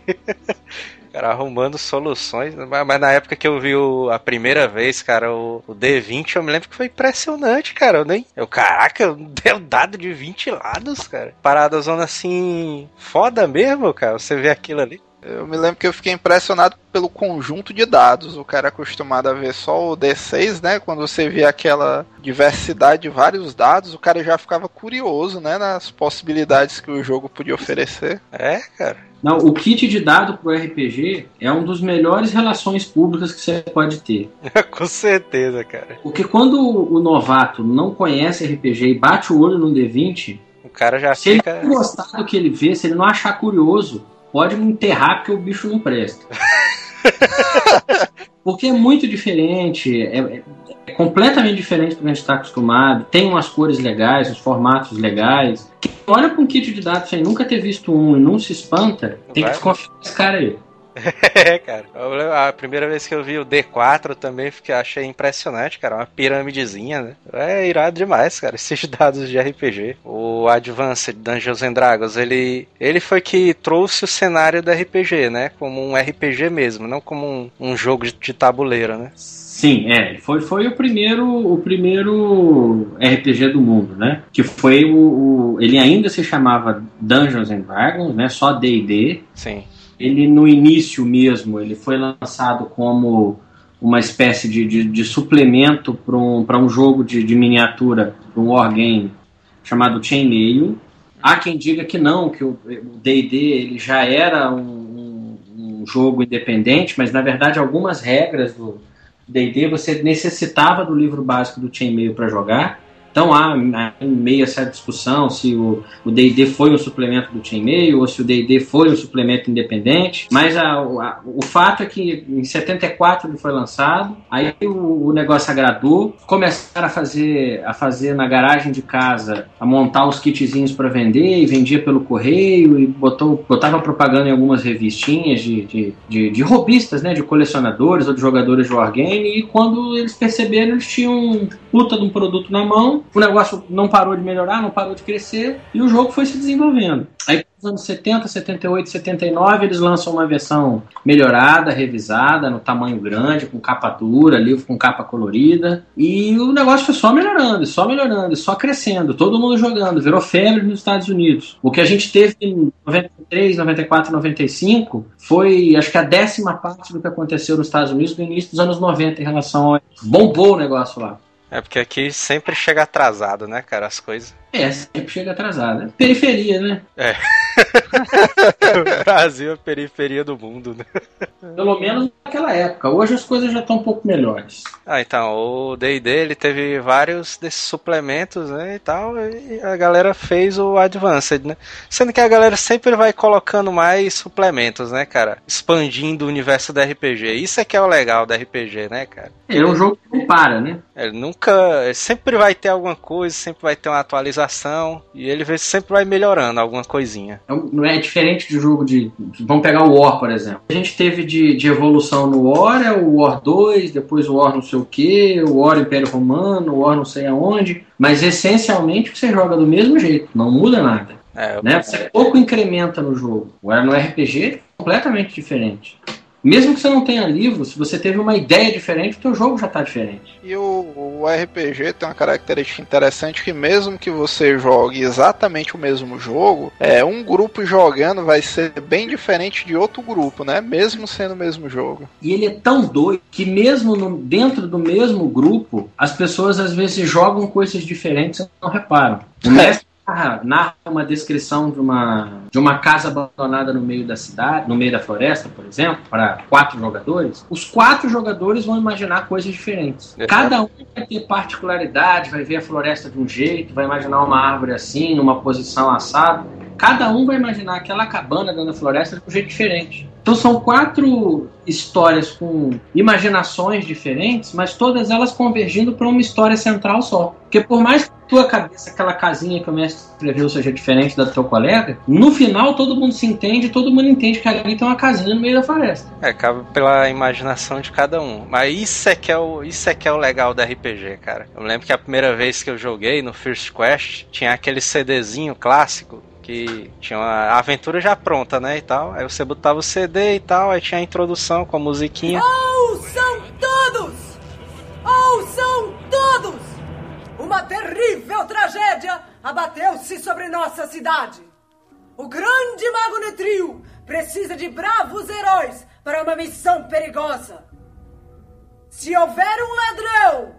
Cara, arrumando soluções. Mas na época que eu vi o, a primeira vez, cara, o, o, D20, eu me lembro que foi impressionante, cara. Eu nem. Eu, caraca, deu dado de 20 lados, cara. Parada zona assim. Foda mesmo, cara. Você vê aquilo ali. Eu me lembro que eu fiquei impressionado pelo conjunto de dados. O cara é acostumado a ver só o D6, né? Quando você vê aquela diversidade de vários dados, o cara já ficava curioso, né? Nas possibilidades que o jogo podia oferecer. É, cara. Não, o kit de dado pro RPG é um dos melhores relações públicas que você pode ter. (laughs) Com certeza, cara. Porque quando o novato não conhece RPG e bate o olho no D20, o cara já se fica... ele não gostar do que ele vê, se ele não achar curioso, pode me enterrar porque o bicho não presta. (laughs) porque é muito diferente, é, é completamente diferente do que a gente está acostumado. Tem umas cores legais, uns formatos legais. Quem olha com um kit de dados sem nunca ter visto um e não se espanta, tem Vai. que desconfiar desse cara aí. (laughs) É, cara. A primeira vez que eu vi o D4 também fiquei, achei impressionante, cara. Uma piramidezinha, né? É irado demais, cara. (laughs) Esses dados de RPG. O Advanced Dungeons and Dragons, ele, ele foi que trouxe o cenário do RPG, né? Como um RPG mesmo, não como um, um jogo de, de tabuleiro, né? Sim, é. Foi, foi o primeiro o primeiro RPG do mundo, né? Que foi o, o ele ainda se chamava Dungeons and Dragons, né? Só D&D. Sim. Ele no início mesmo, ele foi lançado como uma espécie de, de, de suplemento para um, um jogo de, de miniatura, um wargame chamado Chainmail. Há quem diga que não, que o D&D ele já era um, um, um, jogo independente, mas na verdade algumas regras do D&D você necessitava do livro básico do Chainmail para jogar, Então há, há em meio essa discussão se o D&D foi um suplemento do Chainmail ou se o D&D foi um suplemento independente, mas a, a, o fato é que em 74 ele foi lançado, aí o, o negócio agradou, começaram a fazer, a fazer na garagem de casa, a montar os kitzinhos para vender e vendia pelo correio e botou, botava propaganda em algumas revistinhas de, de, de, de robistas, né, de colecionadores ou de jogadores de wargame e quando eles perceberam eles tinham um puta de um produto na mão, o negócio não parou de melhorar, não parou de crescer e o jogo foi se desenvolvendo. Aí nos anos 70, 78, 79 eles lançam uma versão melhorada, revisada, no tamanho grande, com capa dura, livro com capa colorida e o negócio foi só melhorando, só melhorando, só crescendo, todo mundo jogando, virou febre nos Estados Unidos. O que a gente teve em 93, 94, 95 foi acho que a décima parte do que aconteceu nos Estados Unidos no início dos anos 90 em relação ao bombou o negócio lá. É porque aqui sempre chega atrasado, né, cara, as coisas. É, sempre chega atrasado. É periferia, né? É. o (laughs) Brasil é a periferia do mundo, né? Pelo menos naquela época. Hoje as coisas já estão um pouco melhores. Ah, então, o D&D ele teve vários desses suplementos, né, e tal, e a galera fez o Advanced, né? Sendo que a galera sempre vai colocando mais suplementos, né, cara? Expandindo o universo da RPG. Isso é que é o legal da RPG, né, cara? É um jogo que não para, né? Ele nunca... Sempre vai ter alguma coisa, sempre vai ter uma atualização, e ele sempre vai melhorando alguma coisinha. Não é diferente de jogo de... Vamos pegar o War, por exemplo. A gente teve de, de evolução no War, é o War 2, depois o War não sei o que, o War Império Romano, o War não sei aonde, mas essencialmente você joga do mesmo jeito, não muda nada. É, né? Você pouco incrementa no jogo. Agora no RPG é completamente diferente. Mesmo que você não tenha livro, se você teve uma ideia diferente, o teu jogo já está diferente. E o, o, RPG tem uma característica interessante que mesmo que você jogue exatamente o mesmo jogo, é um grupo jogando vai ser bem diferente de outro grupo, né? Mesmo sendo o mesmo jogo. E ele é tão doido que mesmo no, dentro do mesmo grupo, as pessoas às vezes jogam coisas diferentes e não reparam. O (laughs) mestre narra, narra uma descrição de uma, de uma casa abandonada no meio da cidade, no meio da floresta, por exemplo, para quatro jogadores, os quatro jogadores vão imaginar coisas diferentes. É. Cada um vai ter particularidade, vai ver a floresta de um jeito, vai imaginar uma árvore assim, numa posição assada. Cada um vai imaginar aquela cabana dentro da floresta de um jeito diferente. Então são quatro histórias com imaginações diferentes, mas todas elas convergindo para uma história central só. Porque por mais que tua cabeça, aquela casinha que o mestre escreveu seja diferente da do teu colega, no final todo mundo se entende, todo mundo entende que ali tem uma casinha no meio da floresta. É, cabe pela imaginação de cada um. Mas isso é que é o, isso é que é o legal da RPG, cara. Eu lembro que a primeira vez que eu joguei no First Quest, tinha aquele CDzinho clássico que tinha uma aventura já pronta, né, e tal. Aí você botava o CD e tal, aí tinha a introdução com a musiquinha. Ouçam todos! Ouçam todos! Uma terrível tragédia abateu-se sobre nossa cidade. O grande mago Netril precisa de bravos heróis para uma missão perigosa. Se houver um ladrão,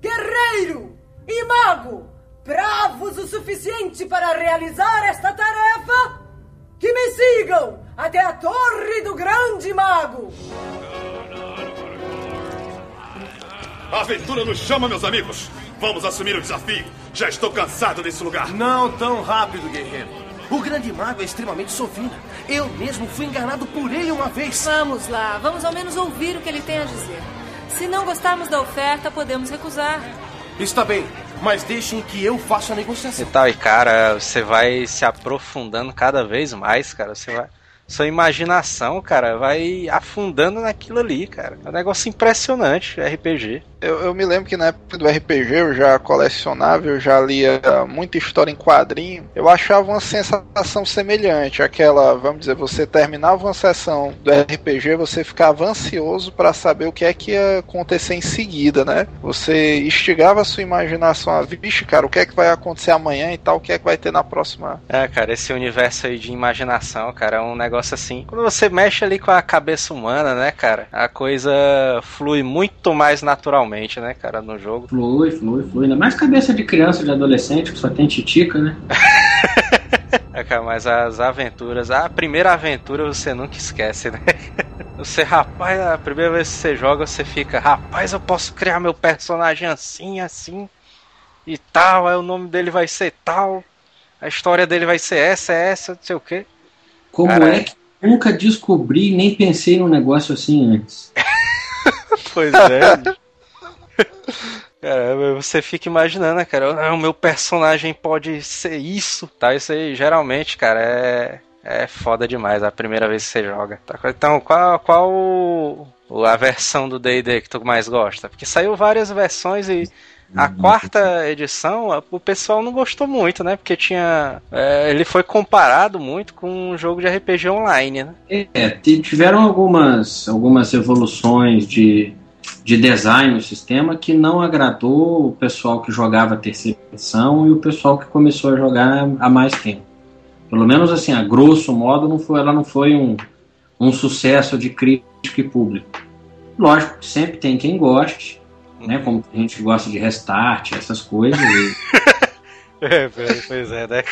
guerreiro e mago bravos o suficiente para realizar esta tarefa, que me sigam até a Torre do Grande Mago. A aventura nos chama, meus amigos. Vamos assumir o desafio. Já estou cansado desse lugar. Não tão rápido, guerreiro. O grande mago é extremamente sovina. Eu mesmo fui enganado por ele uma vez. Vamos lá, vamos ao menos ouvir o que ele tem a dizer. Se não gostarmos da oferta, podemos recusar. Está bem, mas deixem que eu faça a negociação. E tal, e cara, você vai se aprofundando cada vez mais, cara. Você vai. Sua imaginação, cara, vai afundando naquilo ali, cara. É um negócio impressionante, RPG. Eu, eu, me lembro que na época do RPG eu já colecionava, eu já lia muita história em quadrinho. Eu achava uma sensação semelhante. Aquela, vamos dizer, você terminava uma sessão do RPG, você ficava ansioso para saber o que é que ia acontecer em seguida, né? Você instigava a sua imaginação a, vixe, cara, o que é que vai acontecer amanhã e tal, o que é que vai ter na próxima. É, cara, esse universo aí de imaginação, cara, é um negócio assim. Quando você mexe ali com a cabeça humana, né, cara, a coisa flui muito mais naturalmente né, cara, no jogo. Flui, flui, flui. Ainda mais cabeça de criança, de adolescente, que só tem titica, né? (laughs) é, cara, mas as aventuras, a primeira aventura você nunca esquece, né? (laughs) Você, rapaz, a primeira vez que você joga, você fica, rapaz, eu posso criar meu personagem assim, assim. e tal, aí o nome dele vai ser tal, a história dele vai ser essa, essa, não sei o quê. Como é que nunca descobri nem pensei num negócio assim antes? (laughs) Pois é. Cara, você fica imaginando, né, cara? "Ah, O meu personagem pode ser isso, tá? Isso aí, geralmente, cara, é, é foda demais a primeira vez que você joga. tá? Então, qual, qual a versão do D&D que tu mais gosta? Porque saiu várias versões e a quarta edição o pessoal não gostou muito, né? Porque tinha... é, ele foi comparado muito com um jogo de RPG online, né? É, tiveram algumas, algumas evoluções de, de design no sistema que não agradou o pessoal que jogava a terceira edição e o pessoal que começou a jogar há mais tempo. Pelo menos assim, a grosso modo, não foi, ela não foi um, um sucesso de crítica e público. Lógico que sempre tem quem goste, né? Como a gente gosta de restart, essas coisas. (laughs) É, pois é, né?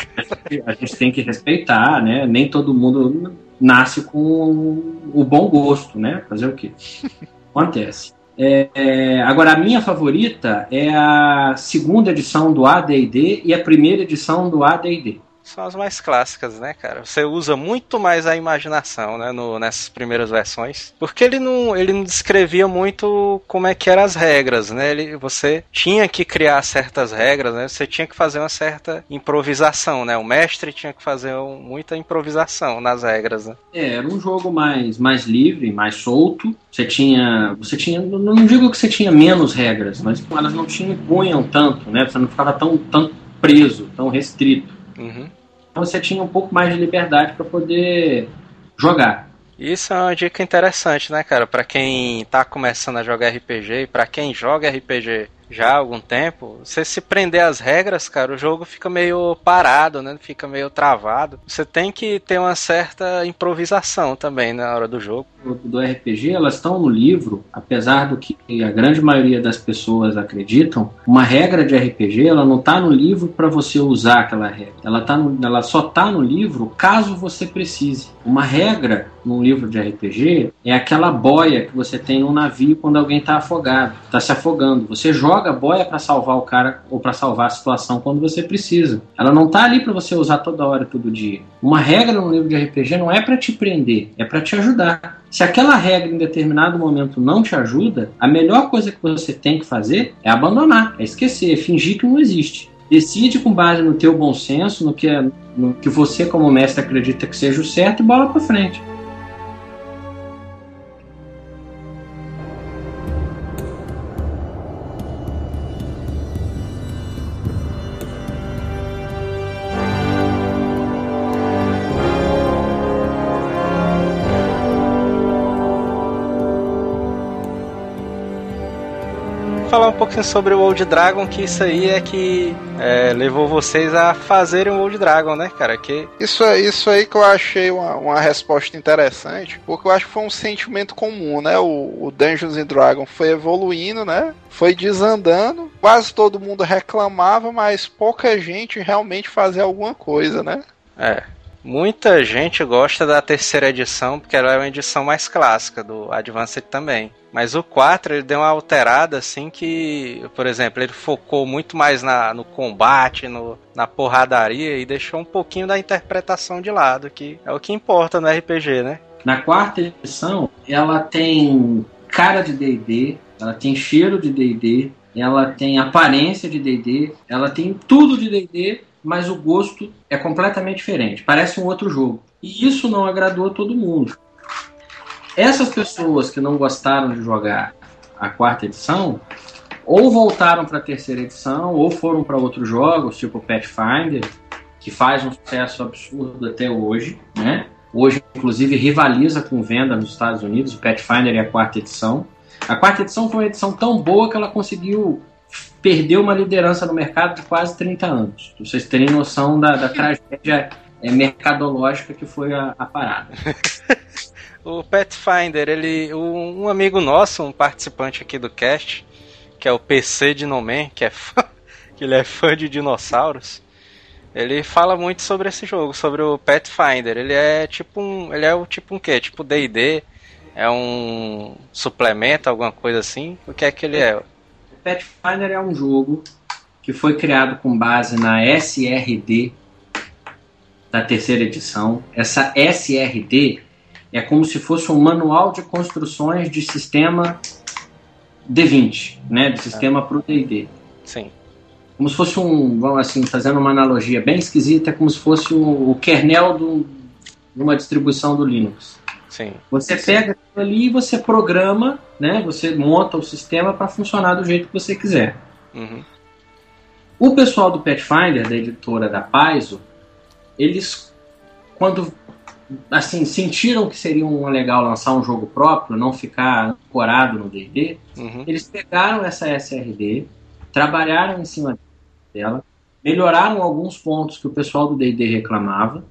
a gente tem que respeitar, né? Nem todo mundo nasce com o bom gosto, né? Fazer o quê? (laughs) Acontece. É, é, agora, a minha favorita é a segunda edição do AD&D e a primeira edição do AD&D. São as mais clássicas, né, cara? Você usa muito mais a imaginação, né, no, nessas primeiras versões. Porque ele não, ele não descrevia muito como é que eram as regras, né? Ele, você tinha que criar certas regras, né? Você tinha que fazer uma certa improvisação, né? O mestre tinha que fazer um- muita improvisação nas regras, né? É, era um jogo mais, mais livre, mais solto. Você tinha. Você tinha. Não digo que você tinha menos regras, mas elas não te impunham tanto, né? Você não ficava tão, tão preso, tão restrito. Uhum. Então você tinha um pouco mais de liberdade para poder jogar. Isso é uma dica interessante, né, cara? Pra quem tá começando a jogar RPG e pra quem joga RPG já há algum tempo, você se prender às regras, cara, o jogo fica meio parado, né? Fica meio travado. Você tem que ter uma certa improvisação também na hora do jogo. do- RPG, elas estão no livro, apesar do que a grande maioria das pessoas acreditam, uma regra de RPG, ela não está no livro para você usar aquela regra. Ela, tá no- ela só está no livro caso você precise. Uma regra num livro de RPG é aquela boia que você tem num navio quando alguém está afogado, está se afogando. Você joga a boia para salvar o cara ou para salvar a situação quando você precisa. Ela não está ali para você usar toda hora, todo dia. Uma regra no livro de RPG não é para te prender, é para te ajudar. Se aquela regra em determinado momento não te ajuda, a melhor coisa que você tem que fazer é abandonar, é esquecer, é fingir que não existe. Decide com base no teu bom senso, no que, é- no que você como mestre acredita que seja o certo e bola para frente. Pouquinho sobre o Old Dragon, que isso aí é que é, levou vocês a fazerem o Old Dragon, né, cara? Que Isso, é- isso aí que eu achei uma, uma resposta interessante, porque eu acho que foi um sentimento comum, né? O, o Dungeons and Dragons foi evoluindo, né? Foi desandando, quase todo mundo reclamava, mas pouca gente realmente fazia alguma coisa, né? É. Muita gente gosta da terceira edição, porque ela é uma edição mais clássica do Advanced também. Mas o 4 ele deu uma alterada assim que, por exemplo, ele focou muito mais na, no combate, no, na porradaria e deixou um pouquinho da interpretação de lado, que é o que importa no RPG, né? Na quarta edição, ela tem cara de D&D, ela tem cheiro de D&D, ela tem aparência de D&D, ela tem tudo de D&D, mas o gosto é completamente diferente. Parece um outro jogo. E isso não agradou a todo mundo. Essas pessoas que não gostaram de jogar a quarta edição, ou voltaram para a terceira edição, ou foram para outros jogos, tipo Pathfinder, que faz um sucesso absurdo até hoje, né? Hoje, inclusive, rivaliza com venda nos Estados Unidos, o Pathfinder e a quarta edição. A quarta edição foi uma edição tão boa que ela conseguiu perder uma liderança no mercado de quase 30 anos. Vocês terem noção da, da tragédia é, mercadológica que foi a, a parada. (laughs) O Pathfinder, ele, um, um amigo nosso, um participante aqui do cast, que é o PC de Nomen, que é fã, (laughs) que ele é fã de dinossauros, ele fala muito sobre esse jogo, sobre o Pathfinder. Ele é tipo um, ele é o tipo um quê? Tipo D&D, é um suplemento, alguma coisa assim? O que é que ele é? Pathfinder é um jogo que foi criado com base na SRD da terceira edição. Essa SRD é como se fosse um manual de construções de sistema D20, né, de sistema para o D&D. Sim. Como se fosse um, vamos assim, fazendo uma analogia bem esquisita, é como se fosse o, o kernel do, de uma distribuição do Linux. Sim. Você pega aquilo ali e você programa, né? Você monta o sistema para funcionar do jeito que você quiser. Uhum. O pessoal do Pathfinder, da editora da Paizo, eles, quando assim sentiram que seria um legal lançar um jogo próprio, não ficar ancorado no D&D, Uhum. eles pegaram essa SRD, trabalharam em cima dela, melhoraram alguns pontos que o pessoal do D&D reclamava,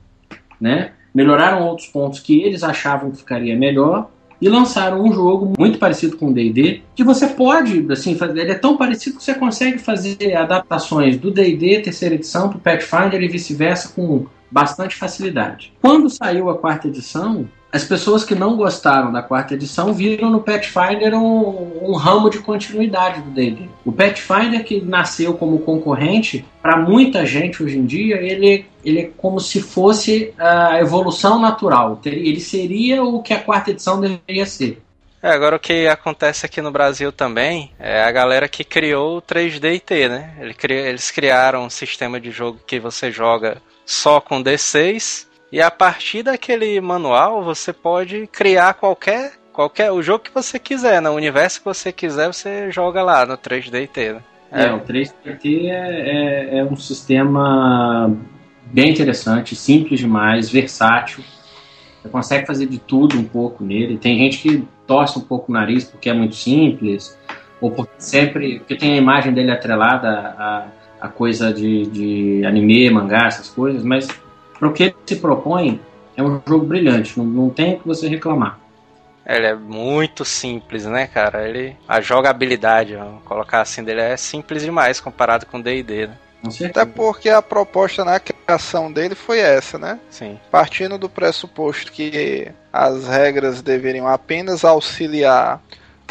né? Melhoraram outros pontos que eles achavam que ficaria melhor e lançaram um jogo muito parecido com o D&D, que você pode, assim, fazer, ele é tão parecido que você consegue fazer adaptações do D&D terceira edição para o Pathfinder e vice-versa com bastante facilidade. Quando saiu a quarta edição, as pessoas que não gostaram da quarta edição viram no Pathfinder um, um ramo de continuidade do D&D. O Pathfinder que nasceu como concorrente, para muita gente hoje em dia, ele, ele é como se fosse a evolução natural. Ele seria o que a quarta edição deveria ser. É, agora o que acontece aqui no Brasil também é a galera que criou o 3D&T, né? Ele cri- Eles criaram um sistema de jogo que você joga só com D6 e a partir daquele manual você pode criar qualquer qualquer o jogo que você quiser, no universo que você quiser você joga lá no 3D&T. Né? É, o 3DT é, é, é um sistema bem interessante, simples demais, versátil. Você consegue fazer de tudo um pouco nele. Tem gente que torce um pouco o nariz porque é muito simples, ou porque sempre. porque tem a imagem dele atrelada a, a coisa de, de anime, mangá, essas coisas, mas para o que ele se propõe, é um jogo brilhante, não, não tem o que você reclamar. Ele é muito simples, né, cara? Ele a jogabilidade, vamos colocar assim dele é simples demais comparado com D&D, né? Até porque a proposta na criação dele foi essa, né? Sim. Partindo do pressuposto que as regras deveriam apenas auxiliar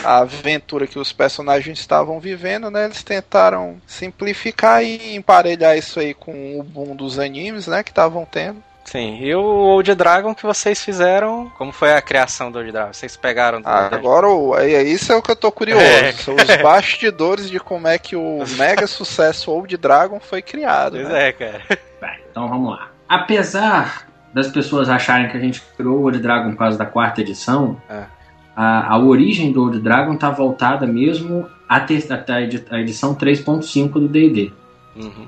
a aventura que os personagens estavam vivendo, né? Eles tentaram simplificar e emparelhar isso aí com o boom dos animes, né? Que estavam tendo. Sim, e o Old Dragon que vocês fizeram, como foi a criação do Old Dragon? Vocês pegaram do Ah, agora, o- aí, aí isso é o que eu tô curioso. É. (laughs) São os bastidores de como é que o mega sucesso Old Dragon foi criado. Pois né? é, cara. Vai, então vamos lá. Apesar das pessoas acharem que a gente criou o Old Dragon por causa da quarta edição, É. a, a origem do Old Dragon está voltada mesmo à, edição 3.5 do D&D. Uhum.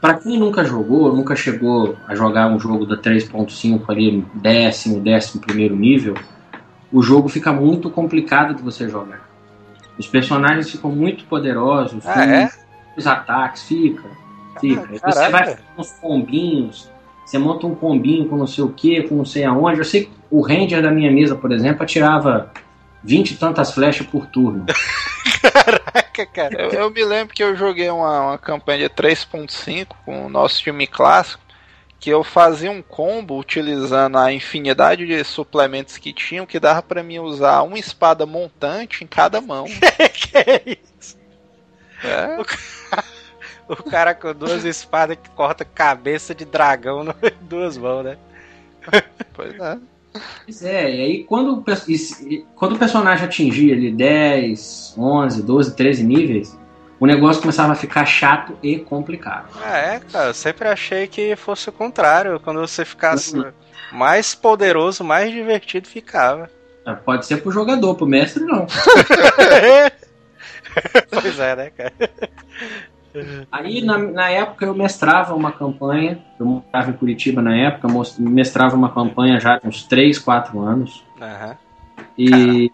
Para quem nunca jogou, nunca chegou a jogar um jogo da 3.5 ali, décimo, décimo primeiro nível, o jogo fica muito complicado de você jogar. Os personagens ficam muito poderosos, Ah, é? os ataques, fica. Fica. Ah, você vai fazer uns combinhos, você monta um combinho com não sei o que, com não sei aonde. Eu sei que o Ranger da minha mesa, por exemplo, atirava 20 e tantas flechas por turno. (laughs) Caraca, cara. Eu, eu me lembro que eu joguei uma, uma campanha de 3.5 com o nosso time clássico, que eu fazia um combo utilizando a infinidade de suplementos que tinham, que dava pra mim usar uma espada montante em cada mão. (laughs) que é isso? É, O cara com duas espadas que corta cabeça de dragão no- em duas mãos, né? pois é. Pois é, e aí quando, quando o personagem atingia ali 10, 11, 12, 13 níveis, o negócio começava a ficar chato e complicado. Ah, é, cara. Eu sempre achei que fosse o contrário. Quando você ficasse Uhum. mais poderoso, mais divertido ficava. Ah, Pode ser pro jogador, pro mestre não. (laughs) (laughs) pois é, né, cara? (laughs) Aí na, na época eu mestrava uma campanha, eu morava em Curitiba na época, mestrava uma campanha já de uns 3, 4 anos. Aham. E,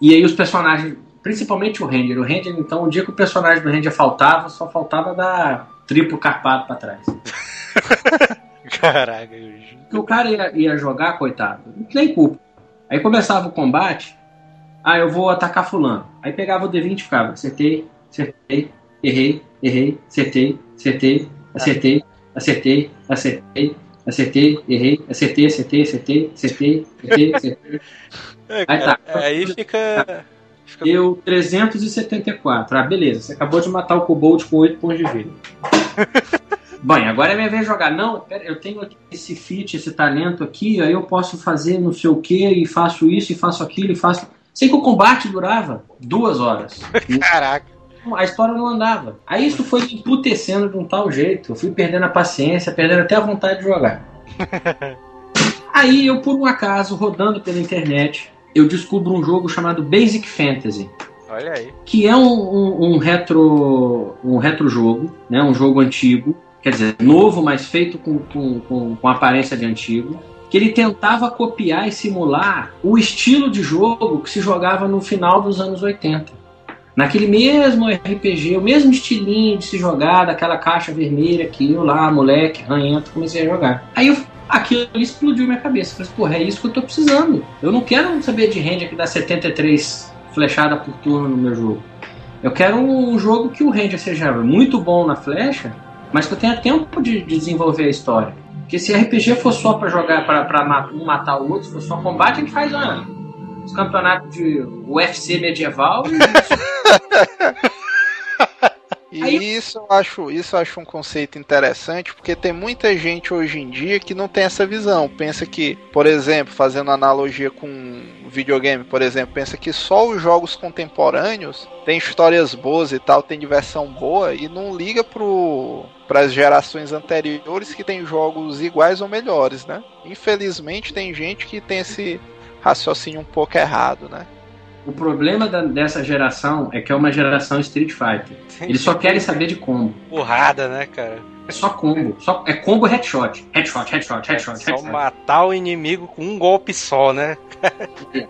e aí os personagens, principalmente o Ranger, o Ranger, então, o dia que o personagem do Ranger faltava, só faltava dar triplo carpado pra trás. (laughs) Caraca, eu o cara ia, ia jogar, coitado, não tem culpa. Aí começava o combate, ah, eu vou atacar fulano. Aí pegava o D20 e ficava, acertei, acertei, errei, errei, acertei, acertei, acertei, acertei, acertei, acertei, errei, acertei, acertei, acertei, acertei, acertei, acertei. É, Aí tá. cara, Aí fica. Deu 374. Ah, beleza. Você acabou de matar o Kobold com 8 pontos de vida. (laughs) Bem, agora é minha vez de jogar. Não, pera, eu tenho aqui esse fit, esse talento aqui, aí eu posso fazer não sei o que, e faço isso, e faço aquilo, e faço. Sei que o combate durava duas horas. (laughs) Caraca. A história não andava. Aí isso foi me emputecendo de um tal jeito. Eu fui perdendo a paciência, perdendo até a vontade de jogar. (laughs) Aí eu, por um acaso, rodando pela internet, eu descubro um jogo chamado Basic Fantasy. Olha aí. Que é um, um, um retro um retro jogo, né? um jogo antigo, quer dizer, novo, mas feito com, com, com, com aparência de antigo. Que ele tentava copiar e simular o estilo de jogo que se jogava no final dos anos 80 naquele mesmo RPG, o mesmo estilinho de se jogar, daquela caixa vermelha que eu lá, moleque, ranhento, comecei a jogar. Aí eu, aquilo explodiu minha cabeça. Falei, porra, é isso que eu tô precisando. Eu não quero saber de range que dá 73 flechada por turno no meu jogo. Eu quero um jogo que o ranger seja muito bom na flecha, mas que eu tenha tempo de, de desenvolver a história. Porque se RPG for só para jogar, para um matar o outro, se for só combate, a gente faz uma os campeonatos de UFC medieval. (laughs) E isso eu acho, isso eu acho um conceito interessante, porque tem muita gente hoje em dia que não tem essa visão. Pensa que, por exemplo, fazendo analogia com videogame, por exemplo, pensa que só os jogos contemporâneos têm histórias boas e tal, tem diversão boa e não liga pro para as gerações anteriores que tem jogos iguais ou melhores, né? Infelizmente tem gente que tem esse raciocínio um pouco errado, né? O problema da, dessa geração é que é uma geração Street Fighter. Eles só querem saber de combo. Porrada, né, cara? É só combo. Só, é combo headshot. Headshot, headshot, headshot, é só matar o inimigo com um golpe só, né? é,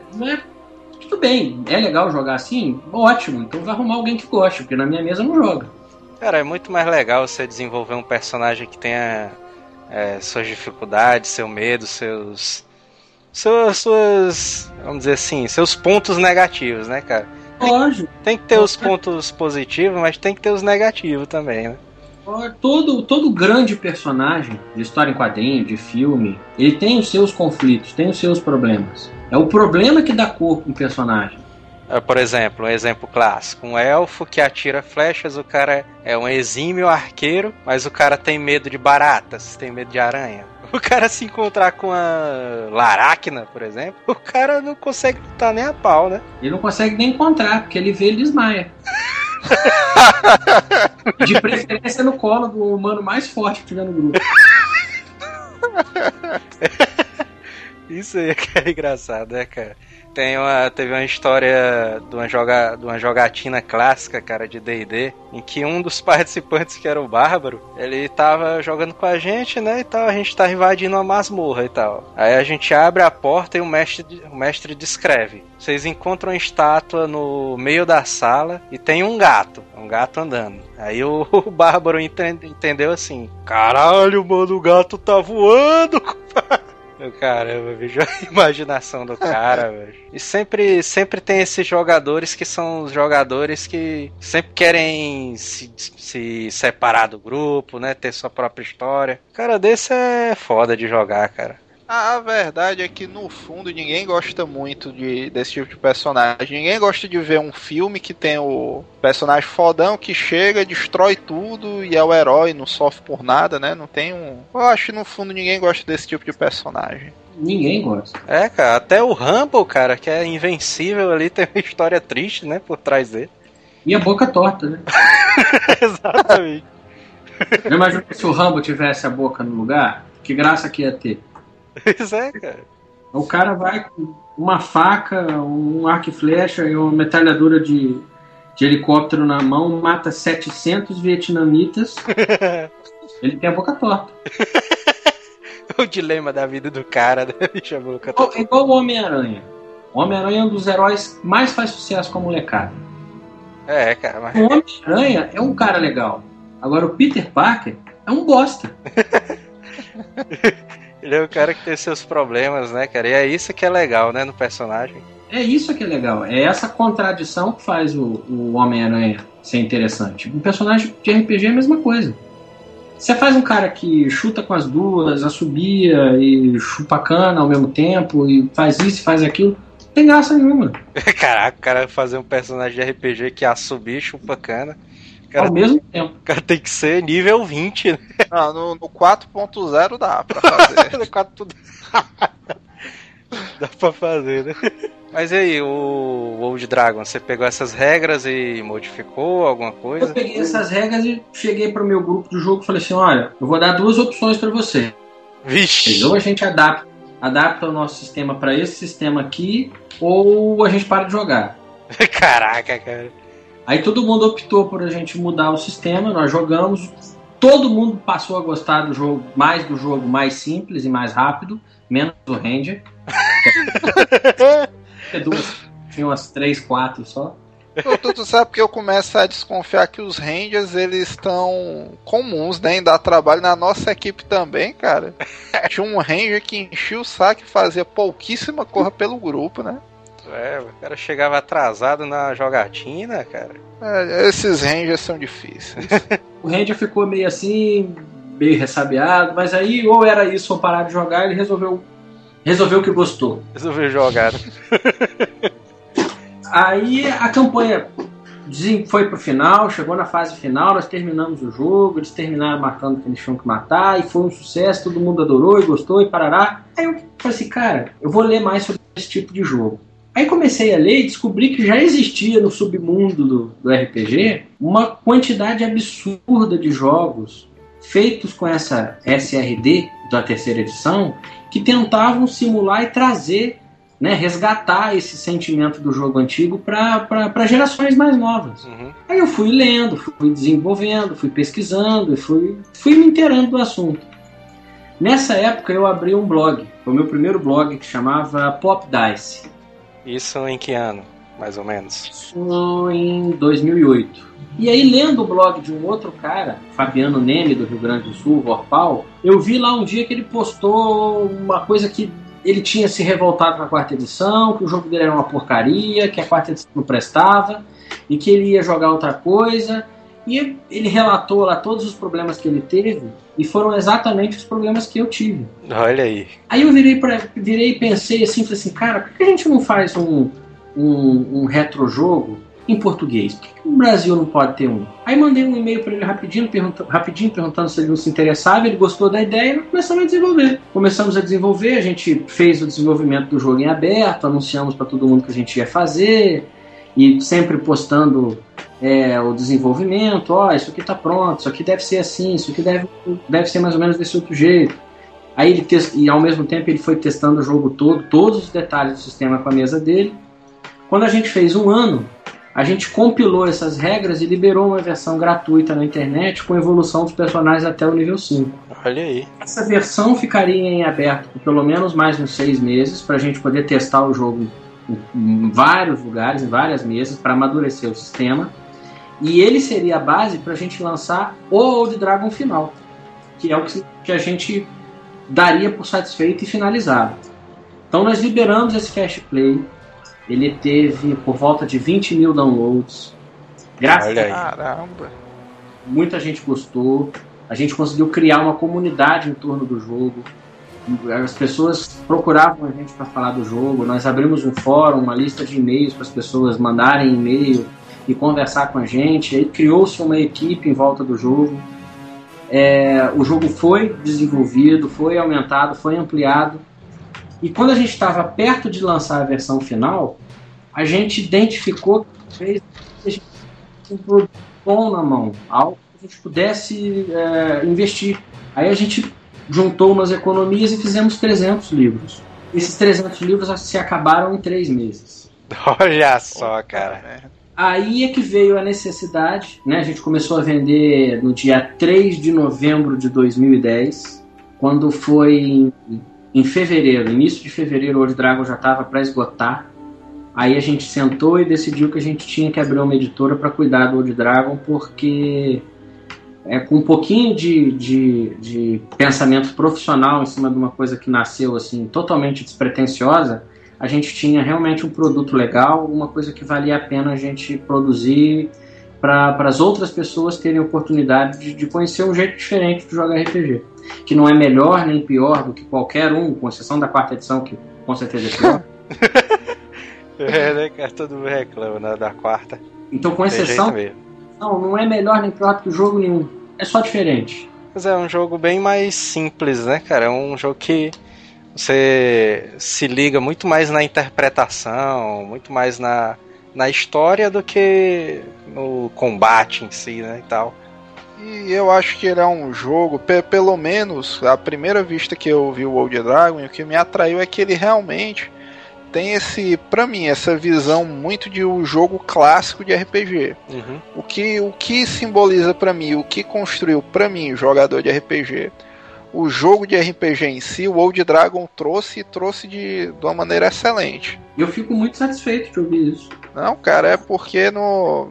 tudo bem. É legal jogar assim? Ótimo. Então vai arrumar alguém que goste, porque na minha mesa não joga. Cara, é muito mais legal você desenvolver um personagem que tenha é, suas dificuldades, seu medo, seus suas, suas, vamos dizer assim, seus pontos negativos, né, cara? Lógico. Tem que ter os pontos positivos, mas tem que ter os negativos também, né? Todo, todo grande personagem de história em quadrinho, de filme, ele tem os seus conflitos, tem os seus problemas. É o problema que dá corpo um personagem. É, por exemplo, um exemplo clássico: um elfo que atira flechas, o cara é um exímio arqueiro, mas o cara tem medo de baratas, tem medo de aranha (laughs) o cara se encontrar com a Laracna, por exemplo, o cara não consegue lutar nem a pau, né? Ele não consegue nem encontrar, porque ele vê ele desmaia. (laughs) De preferência no colo do humano mais forte que tiver no grupo. (laughs) Isso aí é é engraçado, né, cara? Tem uma, teve uma história de uma, joga, de uma jogatina clássica, cara, de D&D, em que um dos (laughs) participantes, que era o Bárbaro, ele tava jogando com a gente, né, e tal, a gente tá invadindo uma masmorra e tal. Aí a gente abre a porta e o mestre, o mestre descreve. Vocês encontram uma estátua no meio da sala e tem um gato, um gato andando. Aí o, (laughs) o Bárbaro entendeu assim, caralho, mano, o gato tá voando, (laughs) compadre. Caramba, vejo (laughs) a imaginação do cara, (laughs) velho. E sempre, sempre tem esses jogadores que são os jogadores que sempre querem se, se separar do grupo, né? Ter sua própria história. Cara desse é foda de jogar, cara. A verdade é que no fundo ninguém gosta muito de, desse tipo de personagem. Ninguém gosta de ver um filme que tem o personagem fodão que chega, destrói tudo e é o herói, não sofre por nada, né? Não tem um. Eu acho que no fundo ninguém gosta desse tipo de personagem. Ninguém gosta. É, cara, até o Rumble, cara, que é invencível ali, (laughs) tem uma história triste, né, por trás dele. E a boca torta, né? (laughs) Exatamente. Eu imagino que se o Rambo tivesse a boca no lugar, que graça que ia ter. (laughs) Pois é, cara. O cara vai com uma faca, um arco e flecha e uma metralhadora de, de helicóptero na mão, mata 700 vietnamitas. (laughs) ele tem a boca torta. (laughs) o dilema da vida do cara, né? Deixa a boca torta. É igual o Homem-Aranha. O Homem-Aranha é um dos heróis que mais faz sucesso com a molecada. É, cara. Mas... O Homem-Aranha é um cara legal. Agora o Peter Parker é um bosta. Ele é o cara que tem seus problemas, né, cara? E é isso que é legal, né, no personagem. É isso que é legal. É essa contradição que faz o, o Homem-Aranha ser interessante. Um personagem de RPG é a mesma coisa. Você faz um cara que chuta com as duas, assobia e chupa cana ao mesmo tempo, e faz isso e faz aquilo. tem graça nenhuma. (laughs) Caraca, o cara fazer um personagem de RPG que assobia chupa cana. Cara, Ao mesmo tempo. O cara tem que ser nível 20, né? Não, no, no 4.0 dá pra fazer. (laughs) No 4 Dá pra fazer, né? Mas e aí, o Old Dragon, você pegou essas regras e modificou alguma Eu coisa? peguei essas regras e cheguei pro meu grupo de jogo e falei assim: olha, eu vou dar duas opções pra você. Vixe! Ou a gente adapta, adapta o nosso sistema pra esse sistema aqui, ou a gente para de jogar. (laughs) Caraca, cara. Aí todo mundo optou por a gente mudar o sistema, nós jogamos. Todo mundo passou a gostar do jogo, mais do jogo mais simples e mais rápido, menos do Ranger. (laughs) É duas, tinha umas três, quatro só. Tu, tu sabe que eu começo a desconfiar que os Rangers eles estão comuns, né? Em dar trabalho na nossa equipe também, cara. (laughs) Tinha um Ranger que enchia o saco e fazia pouquíssima corra pelo grupo, né? É, o cara chegava atrasado na jogatina, cara. É, esses Rangers são difíceis. (laughs) O Ranger ficou meio assim, meio ressabiado, mas aí ou era isso ou parar de jogar, ele resolveu resolveu que gostou. Resolveu jogar. (laughs) Aí a campanha foi pro final, chegou na fase final, nós terminamos o jogo, eles terminaram matando o que eles tinham que matar, e foi um sucesso, todo mundo adorou e gostou e parará. Aí eu falei assim, cara, eu vou ler mais sobre esse tipo de jogo. Aí comecei a ler e descobri que já existia no submundo do, do RPG uma quantidade absurda de jogos feitos com essa SRD da terceira edição que tentavam simular e trazer, né, resgatar esse sentimento do jogo antigo para gerações mais novas. Uhum. Aí eu fui lendo, fui desenvolvendo, fui pesquisando e fui, fui me inteirando do assunto. Nessa época eu abri um blog, foi o meu primeiro blog que chamava Pop Dice. Isso em que ano, mais ou menos? Isso em 2008. E aí, lendo o blog de um outro cara, Fabiano Neme, do Rio Grande do Sul, Vorpal, eu vi lá um dia que ele postou uma coisa que ele tinha se revoltado com a quarta edição, que o jogo dele era uma porcaria, que a quarta edição não prestava, e que ele ia jogar outra coisa. E ele relatou lá todos os problemas que ele teve, e foram exatamente os problemas que eu tive. Olha aí. Aí eu virei, pra, virei e pensei assim, falei assim, cara, por que a gente não faz um, um, um retrojogo em português? Por que, que o Brasil não pode ter um? Aí mandei um e-mail para ele rapidinho, pergunta, rapidinho, perguntando se ele não se interessava, ele gostou da ideia e nós começamos a desenvolver. Começamos a desenvolver, a gente fez o desenvolvimento do jogo em aberto, anunciamos para todo mundo que a gente ia fazer, e sempre postando é, o desenvolvimento, ó, isso aqui tá pronto, isso aqui deve ser assim, isso aqui deve, deve ser mais ou menos desse outro jeito. Aí ele test... e ao mesmo tempo ele foi testando o jogo todo, todos os detalhes do sistema com a mesa dele. Quando a gente fez um ano, a gente compilou essas regras e liberou uma versão gratuita na internet com evolução dos personagens até o nível 5. Olha aí. Essa versão ficaria em aberto por pelo menos mais uns seis meses para a gente poder testar o jogo em, vários lugares, em várias mesas, para amadurecer o sistema. E ele seria a base para a gente lançar o Old Dragon final, que é o que, que a gente daria por satisfeito e finalizado. Então nós liberamos esse Cash Play. Ele teve por volta de 20 mil downloads. Graças Olha aí. Caramba. muita gente gostou. A gente conseguiu criar uma comunidade em torno do jogo. As pessoas procuravam a gente para falar do jogo. Nós abrimos um fórum, uma lista de e-mails para as pessoas mandarem e-mail e conversar com a gente. Aí criou-se uma equipe em volta do jogo. É, o jogo foi desenvolvido, foi aumentado, foi ampliado. E quando a gente estava perto de lançar a versão final, a gente identificou que tinha um produto bom na mão, algo que a gente pudesse é, investir. Aí a gente juntou umas economias e fizemos 300 livros. Esses 300 livros se acabaram em três meses. Olha só, cara. merda. Aí é que veio a necessidade, né? A gente começou a vender no dia 3 de novembro de 2010, quando foi em, em fevereiro, início de fevereiro, o Old Dragon já estava para esgotar. Aí a gente sentou e decidiu que a gente tinha que abrir uma editora para cuidar do Old Dragon, porque é, com um pouquinho de, de, de pensamento profissional em cima de uma coisa que nasceu assim totalmente despretensiosa, a gente tinha realmente um produto legal, uma coisa que valia a pena a gente produzir para as outras pessoas terem oportunidade de, de conhecer um jeito diferente de jogar RPG. Que não é melhor nem pior do que qualquer um, com exceção da quarta edição, que com certeza é pior. (laughs) É, né, cara? Todo mundo reclama né, da quarta. Então, com exceção. Não, não é melhor nem pior que o jogo nenhum. É só diferente. Mas é um jogo bem mais simples, né, cara? É um jogo que você se liga muito mais na interpretação, muito mais na, na história do que no combate em si, né, e tal. E eu acho que ele é um jogo, pe- pelo menos a primeira vista que eu vi o Old Dragon, o que me atraiu é que ele realmente tem esse, pra mim, essa visão muito de um jogo clássico de RPG. Uhum. O que, o que simboliza pra mim, o que construiu pra mim o jogador de RPG? O jogo de RPG em si, o Old Dragon trouxe e trouxe de, de uma maneira excelente. E eu fico muito satisfeito de ouvir isso. Não, cara, é porque no.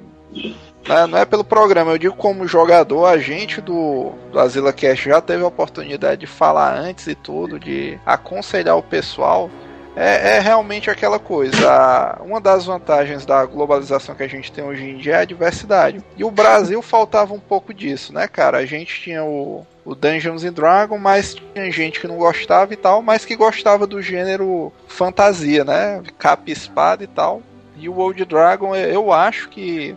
Não é, não é pelo programa, eu digo como jogador, a gente do, do Azila Cast já teve a oportunidade de falar antes e tudo, de aconselhar o pessoal. É, é realmente aquela coisa. a- Uma das vantagens da globalização que a gente tem hoje em dia é a diversidade. E o Brasil faltava um pouco disso, né, cara? A gente tinha o, o Dungeons and Dragons, mas tinha gente que não gostava e tal, mas que gostava do gênero fantasia, né? Capa e espada e tal. E o Old Dragon, eu acho que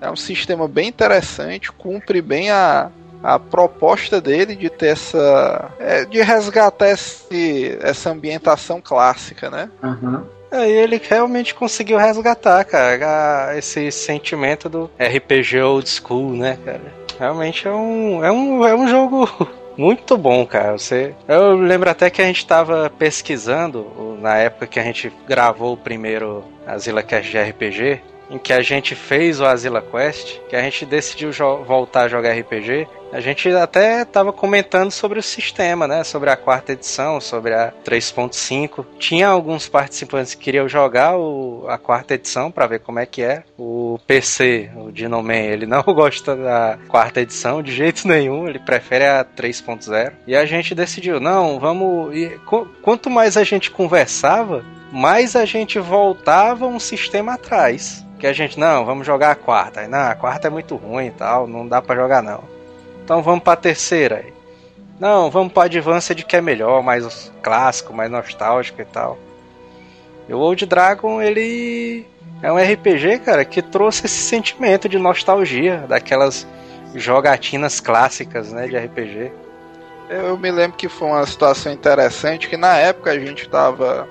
é um sistema bem interessante, cumpre bem a, a proposta dele de ter essa. é, de resgatar esse, essa ambientação clássica, né? Aham. Aí ele realmente conseguiu resgatar, cara, esse sentimento do RPG old school, né, cara? Realmente é um, é um, é um jogo (laughs) muito bom, cara. Você, eu lembro até que a gente tava pesquisando na época que a gente gravou o primeiro Azila Cast de RPG, em que a gente fez o Azila Quest, que a gente decidiu voltar a jogar RPG. A gente até tava comentando sobre o sistema, né? Sobre a quarta edição, sobre a 3.5. Tinha alguns participantes que queriam jogar o- a quarta edição para ver como é que é. O PC, o Dinoman, ele não (laughs) gosta da quarta edição de jeito nenhum, ele prefere a 3.0. E a gente decidiu, não, vamos. e qu- quanto mais a gente conversava, mais a gente voltava um sistema atrás. Que a gente, não, vamos jogar a quarta. Aí, não, a quarta é muito ruim e tal, não dá pra jogar não. Então vamos pra terceira. Não, vamos pra Advanced que é melhor, mais clássico, mais nostálgico e tal. E o Old Dragon, ele é um RPG, cara, que trouxe esse sentimento de nostalgia, daquelas jogatinas clássicas, né, de RPG. Eu me lembro que foi uma situação interessante que na época a gente estava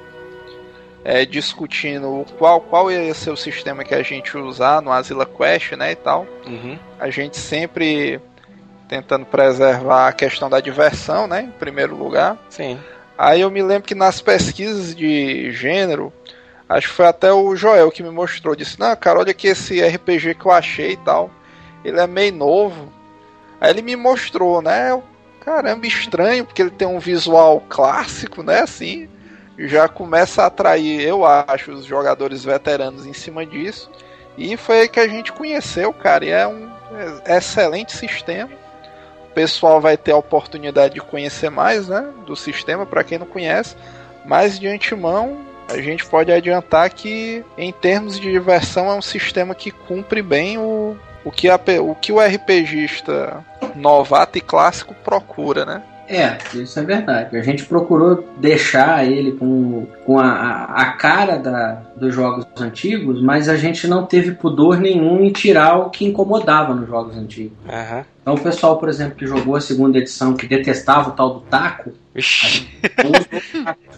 discutindo qual, qual ia ser o sistema que a gente usar no Asila Quest, né, e tal. Uhum. A gente sempre tentando preservar a questão da diversão, né, em primeiro lugar. Sim. Aí eu me lembro que nas pesquisas de gênero, acho que foi até o Joel que me mostrou, disse, não, cara, olha aqui esse RPG que eu achei e tal. Ele é meio novo. Aí ele me mostrou, né? Eu, Caramba, estranho, porque ele tem um visual clássico, né? Assim, já começa a atrair, eu acho, os jogadores veteranos em cima disso. E foi aí que a gente conheceu, cara. E é um excelente sistema. Pessoal vai ter a oportunidade de conhecer mais, né? Do sistema, para quem não conhece. Mas de antemão, a gente pode adiantar que, em termos de diversão, é um sistema que cumpre bem o, o, que, a, o que o RPGista novato e clássico procura, né? É, isso é verdade. A gente procurou deixar ele com, com a, a cara da, dos jogos antigos, mas a gente não teve pudor nenhum em tirar o que incomodava nos jogos antigos. Uhum. Então o pessoal, por exemplo, que jogou a segunda edição, que detestava o tal do taco,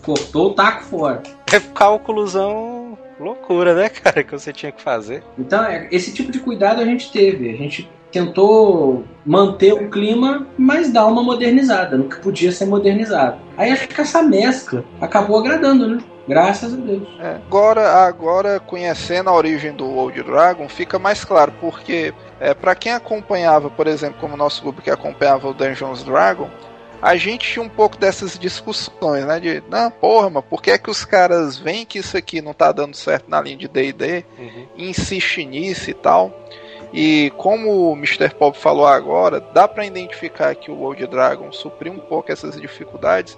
cortou o taco fora. É cálculozão loucura, né, cara, que você tinha que fazer. Então, esse tipo de cuidado a gente teve. A gente tentou manter o clima, mas dar uma modernizada no que podia ser modernizado. Aí acho que essa mescla acabou agradando, né? Graças a Deus. É, agora, agora, conhecendo a origem do Old Dragon, fica mais claro, porque é, para quem acompanhava, por exemplo, como o nosso grupo que acompanhava o Dungeons Dragon, a gente tinha um pouco dessas discussões, né? De, não, porra, mas por que é que os caras veem que isso aqui não tá dando certo na linha de D&D, uhum. insiste nisso e tal. E como o Mr. Pop falou agora, dá para identificar que o Old Dragon supriu um pouco essas dificuldades,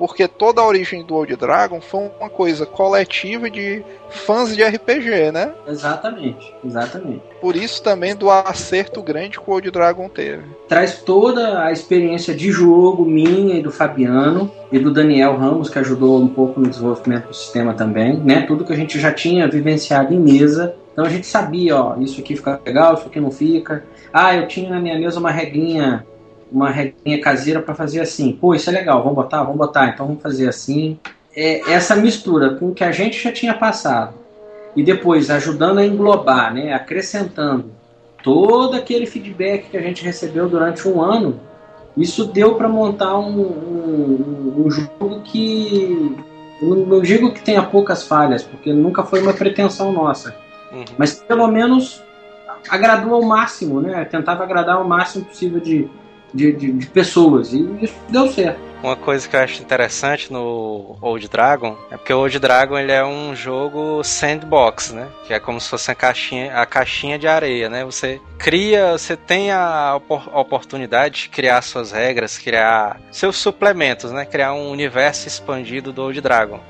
porque toda a origem do Old Dragon foi uma coisa coletiva de fãs de RPG, né? Exatamente, exatamente. Por isso também do acerto grande que o Old Dragon teve. Traz toda a experiência de jogo minha e do Fabiano e do Daniel Ramos, que ajudou um pouco no desenvolvimento do sistema também, né? Tudo que a gente já tinha vivenciado em mesa. Então a gente sabia, ó, isso aqui fica legal, isso aqui não fica. Ah, eu tinha na minha mesa uma regrinha uma regrinha caseira para fazer assim. Pô, isso é legal, vamos botar, vamos botar, então vamos fazer assim. É, essa mistura com o que a gente já tinha passado e depois ajudando a englobar, né, acrescentando todo aquele feedback que a gente recebeu durante um ano, isso deu para montar um, um, um, jogo que não, não digo que tenha poucas falhas, porque nunca foi uma pretensão nossa, uhum. mas pelo menos agradou ao máximo, né? Tentava agradar ao máximo possível de, de, de, de, pessoas. E isso deu certo. Uma coisa que eu acho interessante no Old Dragon é porque o Old Dragon ele é um jogo sandbox, né? Que é como se fosse a caixinha, a caixinha de areia, né? Você cria, você tem a oportunidade de criar suas regras, criar seus suplementos, né? Criar um universo expandido do Old Dragon.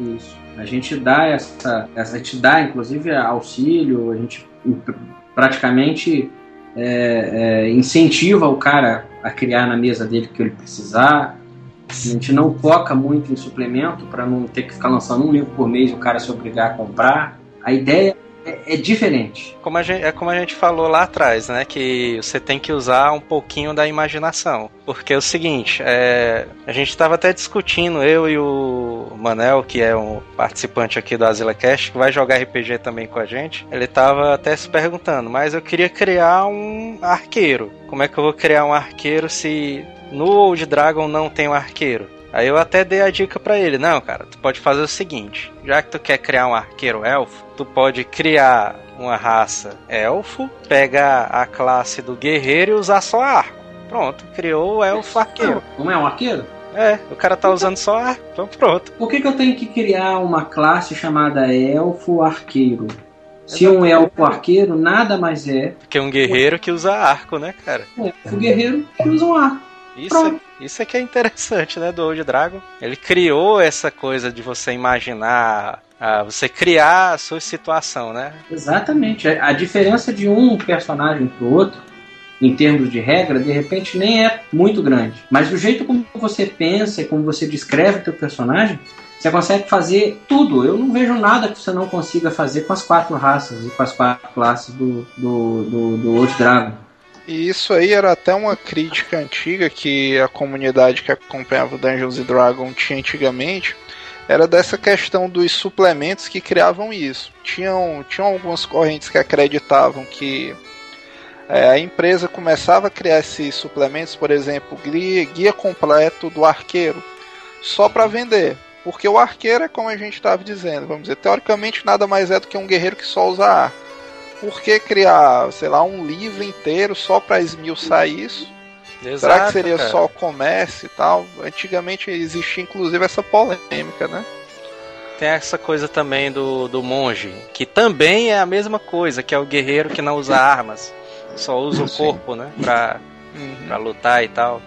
Isso. A gente dá essa, essa a gente dá inclusive auxílio, a gente praticamente é, é, incentiva o cara a criar na mesa dele o que ele precisar. A gente não foca muito em suplemento para não ter que ficar lançando um livro por mês e o cara se obrigar a comprar. A ideia é, é, diferente. Como a gente, é como a gente falou lá atrás, né? Que você tem que usar um pouquinho da imaginação. Porque é o seguinte, é, a gente estava até discutindo, eu e o Manel, que é um participante aqui do Azila Cast, que vai jogar RPG também com a gente, ele estava até se perguntando, mas eu queria criar um arqueiro. Como é que eu vou criar um arqueiro se no Old Dragon não tem um arqueiro? Aí eu até dei a dica para ele, não, cara, tu pode fazer o seguinte, já que tu quer criar um arqueiro elfo, tu pode criar uma raça elfo, pegar a classe do guerreiro e usar só arco. Pronto, criou o elfo arqueiro. Como é um arqueiro? É, o cara tá usando só arco, então pronto. Por que, que eu tenho que criar uma classe chamada elfo arqueiro? Se um elfo arqueiro nada mais é. Porque um guerreiro que usa arco, né, cara? É, o guerreiro que usa um arco. Isso, é, isso é que é interessante, né, do Old Dragon. Ele criou essa coisa de você imaginar, você criar a sua situação, né? Exatamente. A diferença de um personagem pro outro, em termos de regra, de repente nem é muito grande. Mas o jeito como você pensa e como você descreve o teu personagem, você consegue fazer tudo. Eu não vejo nada que você não consiga fazer com as quatro raças e com as quatro classes do, do, do, do Old Dragon. E isso aí era até uma crítica antiga que a comunidade que acompanhava Dungeons Dragons tinha antigamente. Era dessa questão dos suplementos que criavam isso. Tinham, tinham algumas correntes que acreditavam que é, a empresa começava a criar esses suplementos, por exemplo, guia, guia completo do arqueiro, só para vender. Porque o arqueiro é como a gente estava dizendo, vamos dizer, teoricamente nada mais é do que um guerreiro que só usa arco por que criar, sei lá, um livro inteiro só para esmiuçar isso? Exato, Será que seria cara. só comércio e tal? Antigamente existia inclusive essa polêmica, né? Tem essa coisa também do, do monge, que também é a mesma coisa, que é o guerreiro que não usa armas, só usa o corpo, né? Pra, uhum. pra lutar e tal.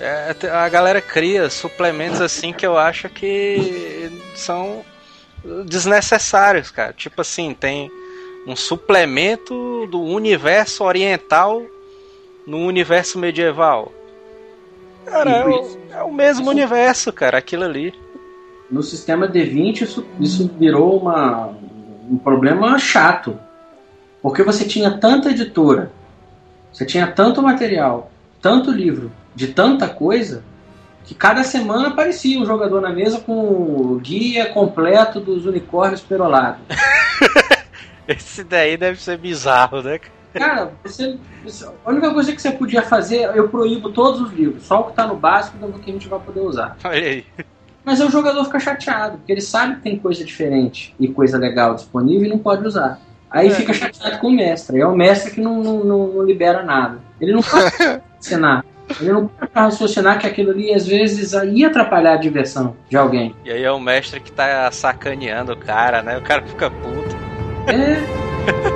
É, a galera cria suplementos assim que eu acho que são desnecessários, cara. Tipo assim, tem um suplemento do universo oriental no universo medieval. Cara, é o, é o, mesmo isso, universo, cara, aquilo ali. No sistema D20 isso, isso virou uma, um problema chato. Porque você tinha tanta editora, você tinha tanto material, tanto livro, de tanta coisa, que cada semana aparecia um jogador na mesa com o guia completo dos unicórnios perolados. (laughs) Esse daí deve ser bizarro, né? Cara, você, a única coisa que você podia fazer, eu proíbo todos os livros, só o que tá no básico do que a gente vai poder usar. Olha aí. Mas o jogador fica chateado, porque ele sabe que tem coisa diferente e coisa legal disponível e não pode usar. Aí é. fica chateado com o mestre. É o mestre que não, não, não, não libera nada. Ele não pode (laughs) raciocinar. Ele não pode raciocinar que aquilo ali às vezes ia atrapalhar a diversão de alguém. E aí é o mestre que tá sacaneando o cara, né? O cara fica puto. É.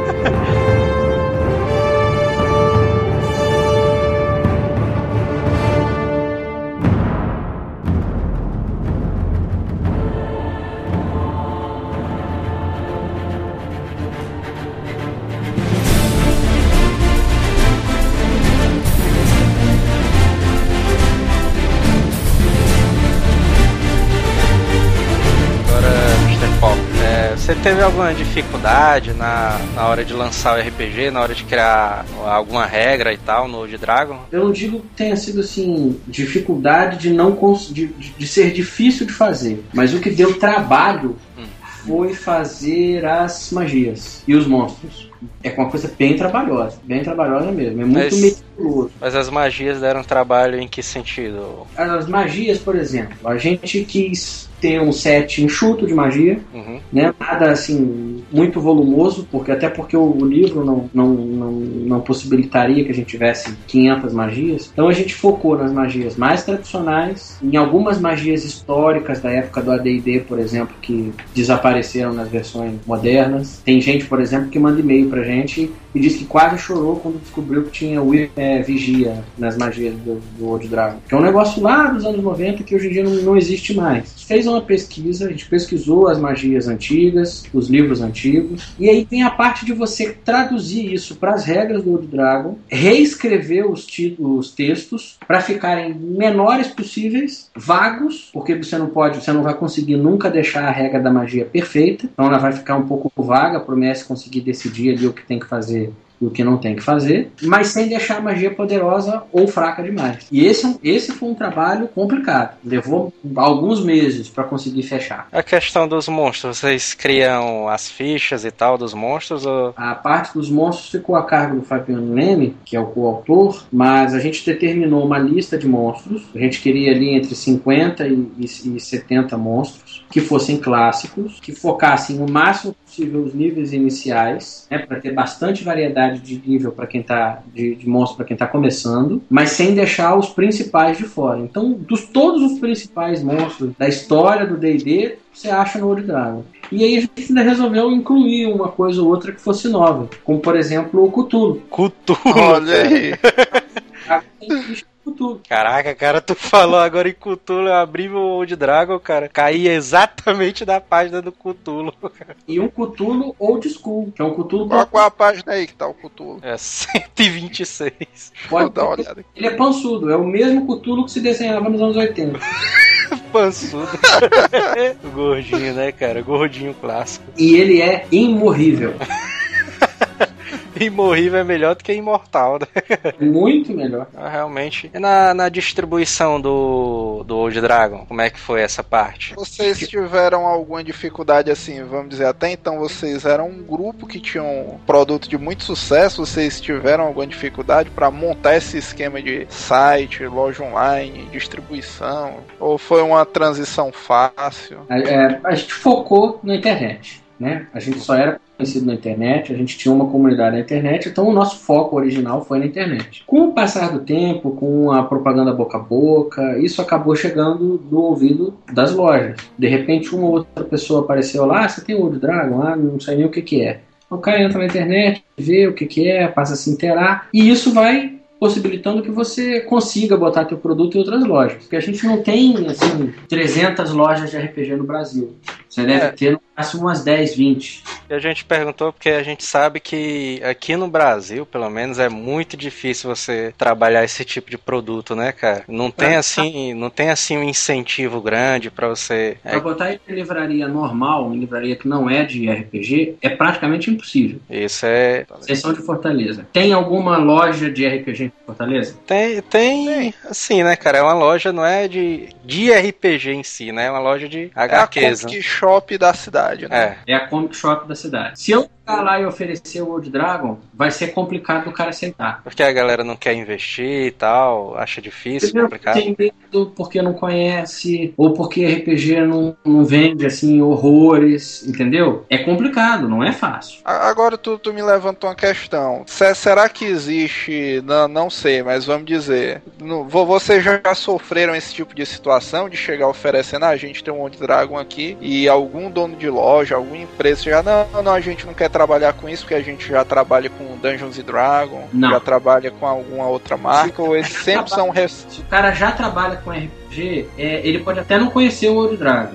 teve alguma dificuldade na, na hora de lançar o RPG, na hora de criar alguma regra e tal no Old Dragon? Eu não digo que tenha sido assim, dificuldade de não de, de ser difícil de fazer, mas o que deu trabalho hum. foi fazer as magias e os monstros. É uma coisa bem trabalhosa, bem trabalhosa mesmo. É muito mas, meticuloso. Mas as magias deram trabalho em que sentido? As magias, por exemplo, a gente quis ter um set enxuto de magia, uhum. né? Nada assim muito volumoso, porque até porque o, o, livro não, não, não, não possibilitaria que a gente tivesse 500 magias. Então a gente focou nas magias mais tradicionais, em algumas magias históricas da época do AD&D, por exemplo, que desapareceram nas versões modernas. Tem gente, por exemplo, que manda e-mail pra gente e diz que quase chorou quando descobriu que tinha é, vigia nas magias do, do Old Dragon. Que é um negócio lá dos anos 90 que hoje em dia não, não existe mais. Fez uma pesquisa, a gente pesquisou as magias antigas, os livros antigos, e aí tem a parte de você traduzir isso para as regras do Old Dragon, reescrever os, os textos para ficarem menores possíveis, vagos, porque você não pode, você não vai conseguir nunca deixar a regra da magia perfeita, então ela vai ficar um pouco vaga para o mestre conseguir decidir ali o que tem que fazer e o que não tem que fazer, mas sem deixar a magia poderosa ou fraca demais. E esse, é esse foi um trabalho complicado. Levou alguns meses para conseguir fechar. A questão dos monstros, vocês criam as fichas e tal dos monstros? Ou... A parte dos monstros ficou a cargo do Fabiano Leme, que é o coautor, mas a gente determinou uma lista de monstros. A gente queria ali entre 50 e, e 70 monstros que fossem clássicos, que focassem o máximo possível os níveis iniciais, né, para ter bastante variedade de nível para quem tá de, de monstro para quem está começando, mas sem deixar os principais de fora. Então, dos todos os principais monstros da história do D&D, você acha no Old Dragon. E aí a gente ainda resolveu incluir uma coisa ou outra que fosse nova, como por exemplo o Cthulhu. Cthulhu. Olha aí. (laughs) Cthulhu. Caraca, cara, tu (laughs) falou agora em Cthulhu, eu abri o Old Dragon, cara, caía exatamente na página do Cthulhu. (laughs) E um Cthulhu Old School, que é um Cthulhu... Qual, qual a página aí que tá o Cthulhu? É 126. (laughs) Pode dar uma olhada. Ele é pançudo, é o mesmo Cthulhu que se desenhava nos anos 80. pançudo. Gordinho, né, cara? Gordinho clássico. E ele é imorrível. Imorrível é melhor do que imortal, né? Muito melhor. Ah, realmente. E na, na distribuição do, do Old Dragon, como é que foi essa parte? Vocês tiveram alguma dificuldade assim, vamos dizer, até então vocês eram um grupo que tinha um produto de muito sucesso, vocês tiveram alguma dificuldade para montar esse esquema de site, loja online, distribuição? Ou foi uma transição fácil? É, a gente focou na internet. Né? A gente só era conhecido na internet, a gente tinha uma comunidade na internet, então o nosso foco original foi na internet. Com o passar do tempo, com a propaganda boca a boca, isso acabou chegando no ouvido das lojas. De repente, uma outra pessoa apareceu lá, ah, você tem o Old Dragon? Ah, não sei nem o que, que é. O cara entra na internet, vê o que, que é, passa a se inteirar, e isso vai possibilitando que você consiga botar teu produto em outras lojas. Porque a gente não tem, assim, 300 lojas de RPG no Brasil. Você deve é. ter máximo umas 10, 20. E a gente perguntou porque a gente sabe que aqui no Brasil, pelo menos, é muito difícil você trabalhar esse tipo de produto, né, cara? Não tem é. assim, não tem assim um incentivo grande para você. Para é... botar em livraria normal, em livraria que não é de RPG, é praticamente impossível. Isso é. Exceção de Fortaleza. Tem alguma loja de RPG em Fortaleza? Tem, tem, tem. assim, né, cara? É uma loja, não é de, de RPG em si, né? É uma loja de HQs. É a shop da cidade, né? É. é a comic shop da cidade. Se eu chegar lá e oferecer o Old Dragon, vai ser complicado o cara aceitar. Porque a galera não quer investir e tal, acha difícil, Primeiro, complicado. Tem medo porque não conhece, ou porque RPG não, não vende assim horrores, entendeu? É complicado, não é fácil. Agora tu, tu me levantou uma questão. será que existe, não, não sei, mas vamos dizer, no, vocês já sofreram esse tipo de situação de chegar oferecendo, ah, a gente tem um Old Dragon aqui e algum dono de loja, alguma empresa já, não, não, a gente não quer trabalhar com isso porque a gente já trabalha com Dungeons and Dragons, não. já trabalha com alguma outra marca, ou eles sempre são. Se o cara já trabalha com RPG, é, ele pode até não conhecer o Old Dragon.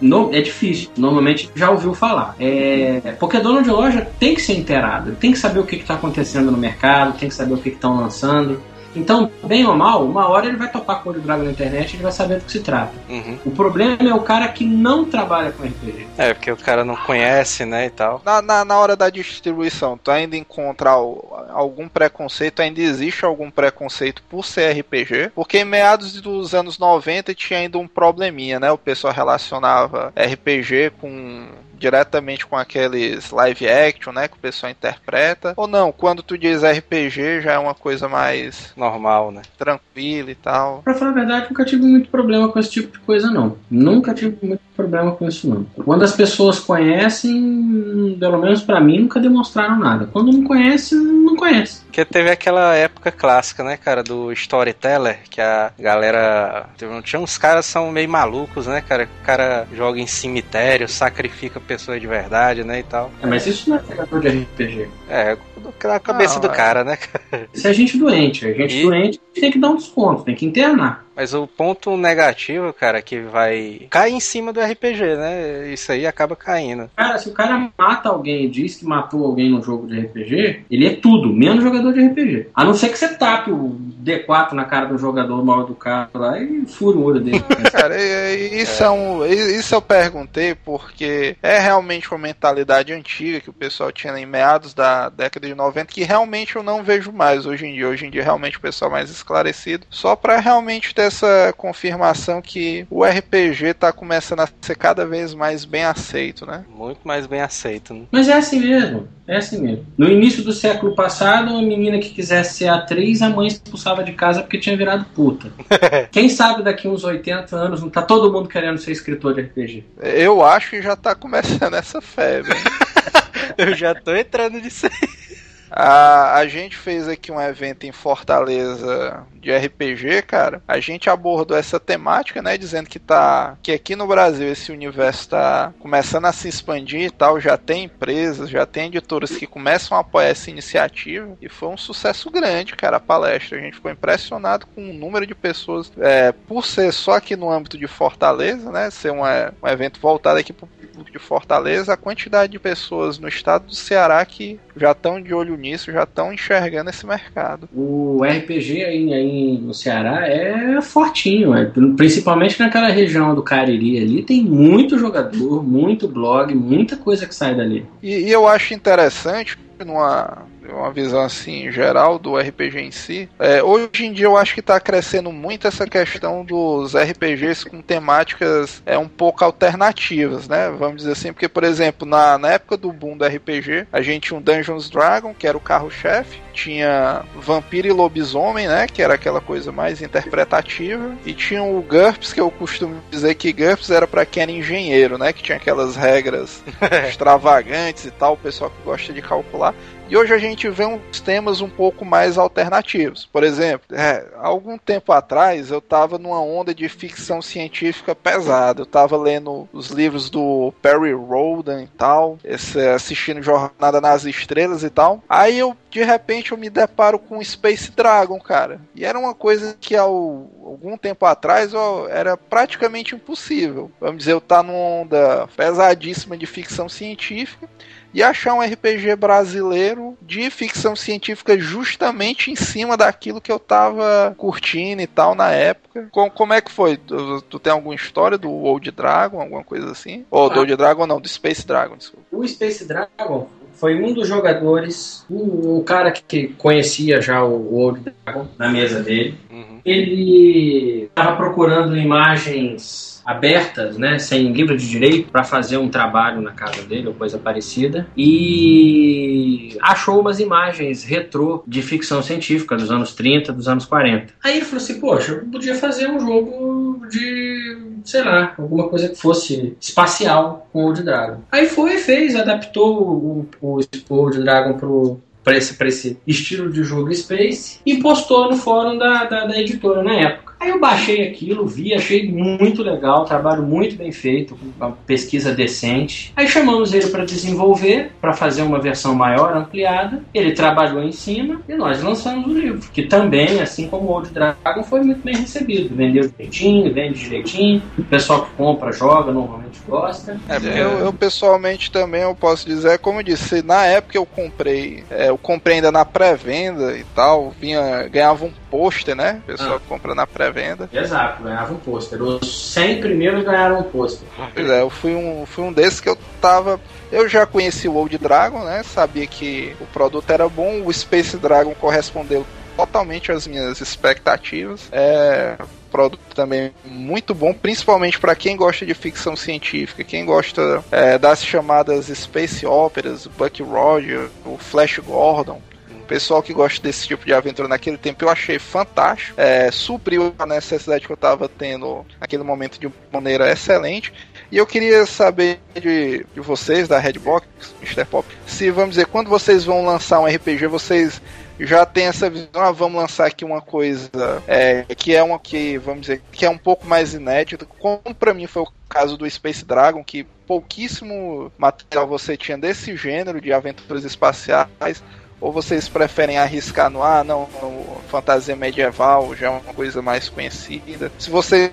No, é difícil. Normalmente já ouviu falar. É, porque dono de loja tem que ser inteirado, tem que saber o que está acontecendo no mercado, tem que saber o que estão lançando. Então, bem ou mal, uma hora ele vai topar com o Dragon na internet e ele vai saber do que se trata. Uhum. O problema é o cara que não trabalha com RPG. É, porque o cara não conhece, né, e tal. Na, na, na hora da distribuição, tu ainda encontra algum preconceito, ainda existe algum preconceito por ser RPG? Porque em meados dos anos 90 tinha ainda um probleminha, né? O pessoal relacionava RPG com diretamente com aqueles live action, né, que o pessoal interpreta. Ou não, quando tu diz RPG já é uma coisa mais Normal, né? tranquila e tal. Pra falar a verdade, nunca tive muito problema com esse tipo de coisa, não. Nunca tive muito problema com isso, não. Quando as pessoas conhecem, pelo menos pra mim, nunca demonstraram nada. Quando não conhece, não conhece. Porque teve aquela época clássica, né, cara, do storyteller, que a galera. Tinha uns caras que são meio malucos, né, cara? O cara joga em cemitério, sacrifica pessoas de verdade, né, e tal. É, mas isso não é jogador de RPG. É, na cabeça Não, do é. cara, né, cara? Isso é gente doente. A gente E- doente tem que dar um desconto, tem que internar. Mas o ponto negativo, cara, que vai cair em cima do RPG, né? Isso aí acaba caindo. Cara, se o cara mata alguém e diz que matou alguém no jogo de RPG, ele é tudo, menos jogador de RPG. A não ser que você tape o D4 na cara do jogador mal educado lá e fura o olho dele. (laughs) Cara, isso, é. um, e- isso eu perguntei porque é realmente uma mentalidade antiga que o pessoal tinha em meados da década de 90 que realmente eu não vejo mais hoje em dia. Hoje em dia realmente o pessoal é mais esclarecido. Só pra realmente ter essa confirmação que o RPG tá começando a ser cada vez mais bem aceito, né? Muito mais bem aceito, né? Mas é assim mesmo, é assim mesmo. No início do século passado, uma menina que quisesse ser atriz, a mãe expulsava de casa porque tinha virado puta. (laughs) Quem sabe daqui uns 80 anos não tá todo mundo querendo ser escritor de RPG. Eu acho que já tá começando essa febre. (laughs) Eu já tô entrando nisso aí. A, a gente fez aqui um evento em Fortaleza de RPG, cara. A gente abordou essa temática, né? Dizendo que tá. Que aqui no Brasil esse universo tá começando a se expandir e tal. Já tem empresas, já tem editoras que começam a apoiar essa iniciativa. E foi um sucesso grande, cara, a palestra. A gente ficou impressionado com o número de pessoas. É, por ser só aqui no âmbito de Fortaleza, né? Ser um, evento voltado aqui pro público de Fortaleza, a quantidade de pessoas no estado do Ceará que já estão de olho nisso, já estão enxergando esse mercado. O RPG aí, aí no Ceará é fortinho, é, principalmente naquela região do Cariri ali, tem muito jogador, muito blog, muita coisa que sai dali. E, e eu acho interessante, numa uma visão assim geral do RPG em si, é, hoje em dia eu acho que está crescendo muito essa questão dos RPGs com temáticas é, um pouco alternativas, né? Vamos dizer assim, porque, por exemplo, na, na época do boom do RPG, a gente tinha um Dungeons Dragon, que era o carro-chefe, tinha Vampiro e Lobisomem, né? Que era aquela coisa mais interpretativa, e tinha o GURPS, que eu costumo dizer que GURPS era para quem era engenheiro, né? Que tinha aquelas regras (laughs) extravagantes e tal, o pessoal que gosta de calcular. E hoje a gente vê uns temas um pouco mais alternativos. Por exemplo, é, algum tempo atrás eu estava numa onda de ficção científica pesada. Eu estava lendo os livros do Perry Rodan e tal, esse, assistindo Jornada nas Estrelas e tal. Aí eu, de repente, eu me deparo com Space Dragon, cara. E era uma coisa que ao, algum tempo atrás ó, era praticamente impossível. Vamos dizer, eu tá numa onda pesadíssima de ficção científica e achar um RPG brasileiro de ficção científica justamente em cima daquilo que eu tava curtindo e tal na época. Com, como é que foi? Tu, tu tem alguma história do Old Dragon, alguma coisa assim? Ou do Old Dragon não, do Space Dragon, desculpa. O Space Dragon foi um dos jogadores, um, um cara que conhecia já o Old Dragon na mesa dele. Uhum. Ele estava procurando imagens abertas, né, sem livro de direito, para fazer um trabalho na casa dele ou coisa parecida, e achou umas imagens retrô de ficção científica dos anos 30, dos anos 40. Aí ele falou assim: Poxa, eu podia fazer um jogo de, sei lá, alguma coisa que fosse espacial com o Old Dragon. Aí foi e fez, adaptou o, o, o Old Dragon pro, para esse, esse estilo de jogo Space e postou no fórum da, da, da editora na época. Aí eu baixei aquilo, vi, achei muito legal, trabalho muito bem feito, uma pesquisa decente. Aí chamamos ele para desenvolver, para fazer uma versão maior, ampliada. Ele trabalhou em cima e nós lançamos o livro, que também, assim como o Old Dragon, foi muito bem recebido. Vendeu direitinho, vende direitinho. O pessoal que compra, joga, normalmente gosta. É, eu, eu, pessoalmente também eu posso dizer, como eu disse, na época eu comprei, é, eu comprei ainda na pré-venda e tal, vinha, ganhava um pôster, né? O pessoal ah. compra na pré-venda. Exato, ganhava um pôster. Os 100 primeiros ganharam um pôster. Pois é, eu fui um, fui um desses que eu tava. Eu já conheci o Old Dragon, né? Sabia que o produto era bom, o Space Dragon correspondeu totalmente às minhas expectativas. É produto também muito bom, principalmente para quem gosta de ficção científica, quem gosta é, das chamadas space operas, Buck Rogers, o Flash Gordon pessoal que gosta desse tipo de aventura naquele tempo eu achei fantástico. É, supriu a necessidade que eu estava tendo naquele momento de maneira excelente. E eu queria saber de, de vocês, da Redbox, Mr. Pop, se vamos dizer, quando vocês vão lançar um RPG, vocês já tem essa visão, ah, vamos lançar aqui uma coisa é, que é uma que, vamos dizer, que é um pouco mais inédita, como para mim foi o caso do Space Dragon, que pouquíssimo material você tinha desse gênero de aventuras espaciais, ou vocês preferem arriscar no ah, não, no fantasia medieval já é uma coisa mais conhecida? Se vocês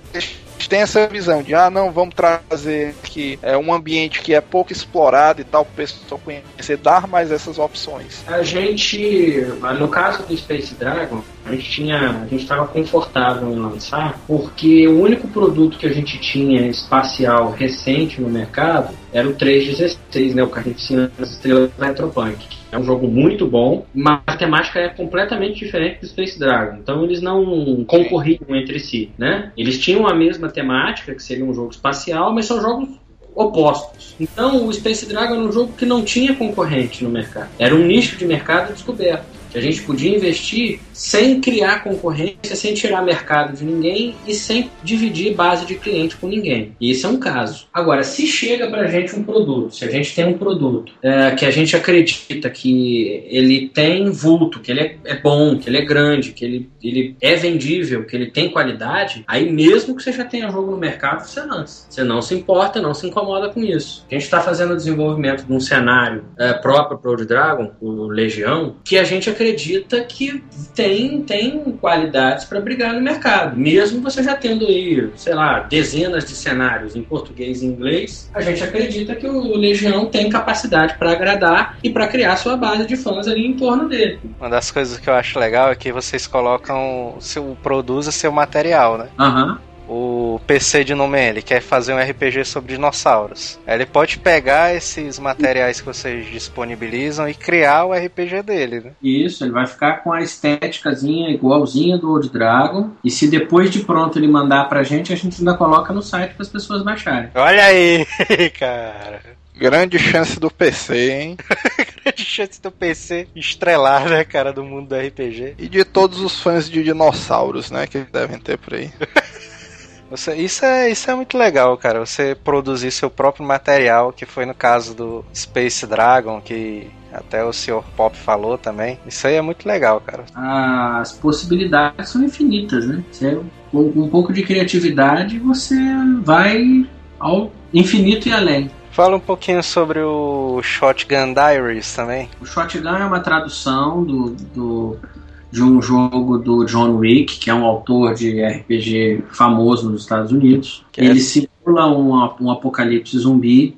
têm essa visão de ah, não, vamos trazer aqui é, um ambiente que é pouco explorado e tal, para o pessoal conhecer, dar mais essas opções. A gente, no caso do Space Dragon, a gente tinha, a gente estava confortável em lançar, porque o único produto que a gente tinha espacial recente no mercado era o 316, né, o Carnificina das Estrelas Retropunk é um jogo muito bom, mas a temática é completamente diferente do Space Dragon. Então eles não concorriam entre si, né? Eles tinham a mesma temática, que seria um jogo espacial, mas são jogos opostos. Então o Space Dragon era um jogo que não tinha concorrente no mercado. Era um nicho de mercado descoberto. Que a gente podia investir sem criar concorrência, sem tirar mercado de ninguém e sem dividir base de cliente com ninguém. E isso é um caso. Agora, se chega para a gente um produto, se a gente tem um produto é, que a gente acredita que ele tem vulto, que ele é, é, bom, que ele é grande, que ele, ele é vendível, que ele tem qualidade, aí mesmo que você já tenha jogo no mercado, você lança. Você não se importa, não se incomoda com isso. A gente está fazendo o desenvolvimento de um cenário é, próprio para o Dragon, o Legião, que a gente acredita que tem tem, tem qualidades para brigar no mercado. Mesmo você já tendo aí, sei lá, dezenas de cenários em português e inglês, a gente acredita que o Legião tem capacidade para agradar e para criar sua base de fãs ali em torno dele. Uma das coisas que eu acho legal é que vocês colocam, seu, produza seu material, né? Aham. Uhum o PC de nome ele quer fazer um RPG sobre dinossauros. Ele pode pegar esses materiais que vocês disponibilizam e criar o RPG dele, né? Isso, ele vai ficar com a estéticazinha igualzinha do Old Dragon. E se depois de pronto ele mandar pra gente, a gente ainda coloca no site para as pessoas baixarem. Olha aí, (laughs) cara. Grande chance do PC, hein? (laughs) Grande chance do PC estrelar, né, cara, do mundo do RPG. E de todos os fãs de dinossauros, né, que devem ter por aí. (laughs) Você, isso, é, isso é muito legal, cara. Você produzir seu próprio material, que foi no caso do Space Dragon, que até o Sr. Pop falou também. Isso aí é muito legal, cara. As possibilidades são infinitas, né? Você, com um pouco de criatividade, você vai ao infinito e além. Fala um pouquinho sobre o Shotgun Diaries também. O Shotgun é uma tradução do, do de um jogo do John Wick, que é um autor de RPG famoso nos Estados Unidos. Que Ele é... simula um, um apocalipse zumbi.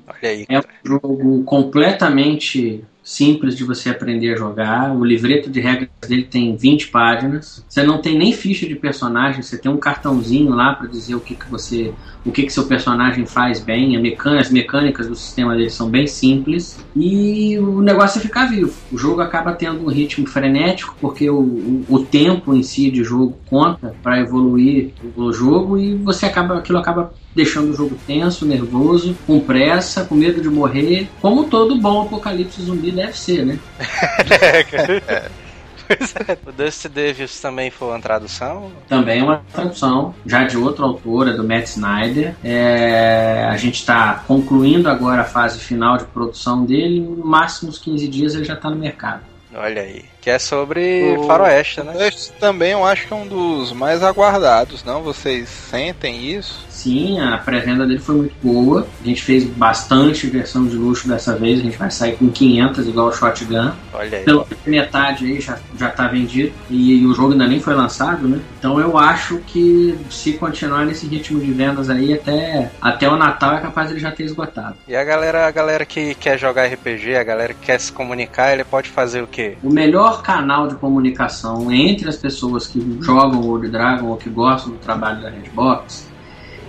É um jogo completamente simples de você aprender a jogar. O livreto de regras dele tem 20 páginas. Você não tem nem ficha de personagem, você tem um cartãozinho lá para dizer o que, que você, o que, que seu personagem faz bem. Mecânica, as mecânicas do sistema dele são bem simples e o negócio é ficar vivo. O jogo acaba tendo um ritmo frenético porque o, o, o tempo em si de jogo conta para evoluir o jogo e você acaba aquilo acaba deixando o jogo tenso, nervoso, com pressa, com medo de morrer, como todo bom apocalipse zumbi deve ser, né? (laughs) (laughs) É. o Dusty Davis também foi uma tradução? Também é uma tradução, já de outra autora, do Matt Snyder. É, a gente está concluindo agora a fase final de produção dele, no máximo uns 15 dias ele já está no mercado. Olha aí. Que é sobre O- faroeste, né? Esse também eu acho que é um dos mais aguardados, não? Vocês sentem isso? Sim, a pré-venda dele foi muito boa. A gente fez bastante versão de luxo dessa vez. A gente vai sair com 500 igual o Shotgun. Olha aí. Pela metade aí já, já tá vendido. E, o jogo ainda nem foi lançado, né? Então eu acho que se continuar nesse ritmo de vendas aí, até, até o Natal é capaz ele já ter esgotado. E a galera, a galera que quer jogar RPG, a galera que quer se comunicar, ele pode fazer o quê? O melhor canal de comunicação entre as pessoas que jogam World Dragon ou que gostam do trabalho da Redbox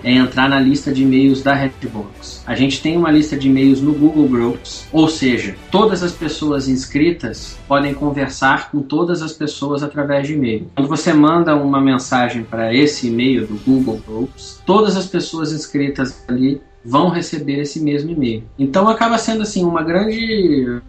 é entrar na lista de e-mails da Redbox. A gente tem uma lista de e-mails no Google Groups, ou seja, todas as pessoas inscritas podem conversar com todas as pessoas através de e-mail. Quando você manda uma mensagem para esse e-mail do Google Groups, todas as pessoas inscritas ali vão receber esse mesmo e-mail. Então acaba sendo assim uma grande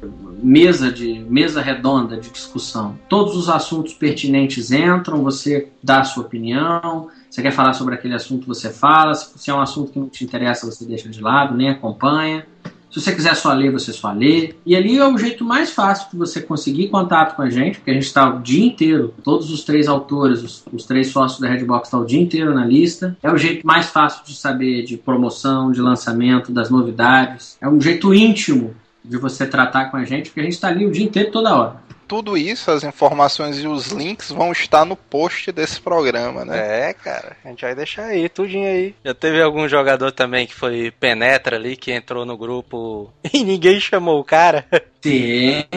mesa de mesa redonda de discussão. Todos os assuntos pertinentes entram, você dá a sua opinião. Você quer falar sobre aquele assunto, você fala. Se é um assunto que não te interessa, você deixa de lado, nem acompanha. Se você quiser só ler, você só lê. E ali é o jeito mais fácil de você conseguir contato com a gente, porque a gente está o dia inteiro, todos os três autores, os, os três sócios da Redbox estão o dia inteiro na lista. É o jeito mais fácil de saber de promoção, de lançamento, das novidades. É um jeito íntimo de você tratar com a gente, porque a gente está ali o dia inteiro, toda hora. Tudo isso, as informações e os links vão estar no post desse programa, né? É, cara, a gente vai deixar aí, tudinho aí. Já teve algum jogador também que foi penetra ali, que entrou no grupo (laughs) e ninguém chamou o cara? Tem,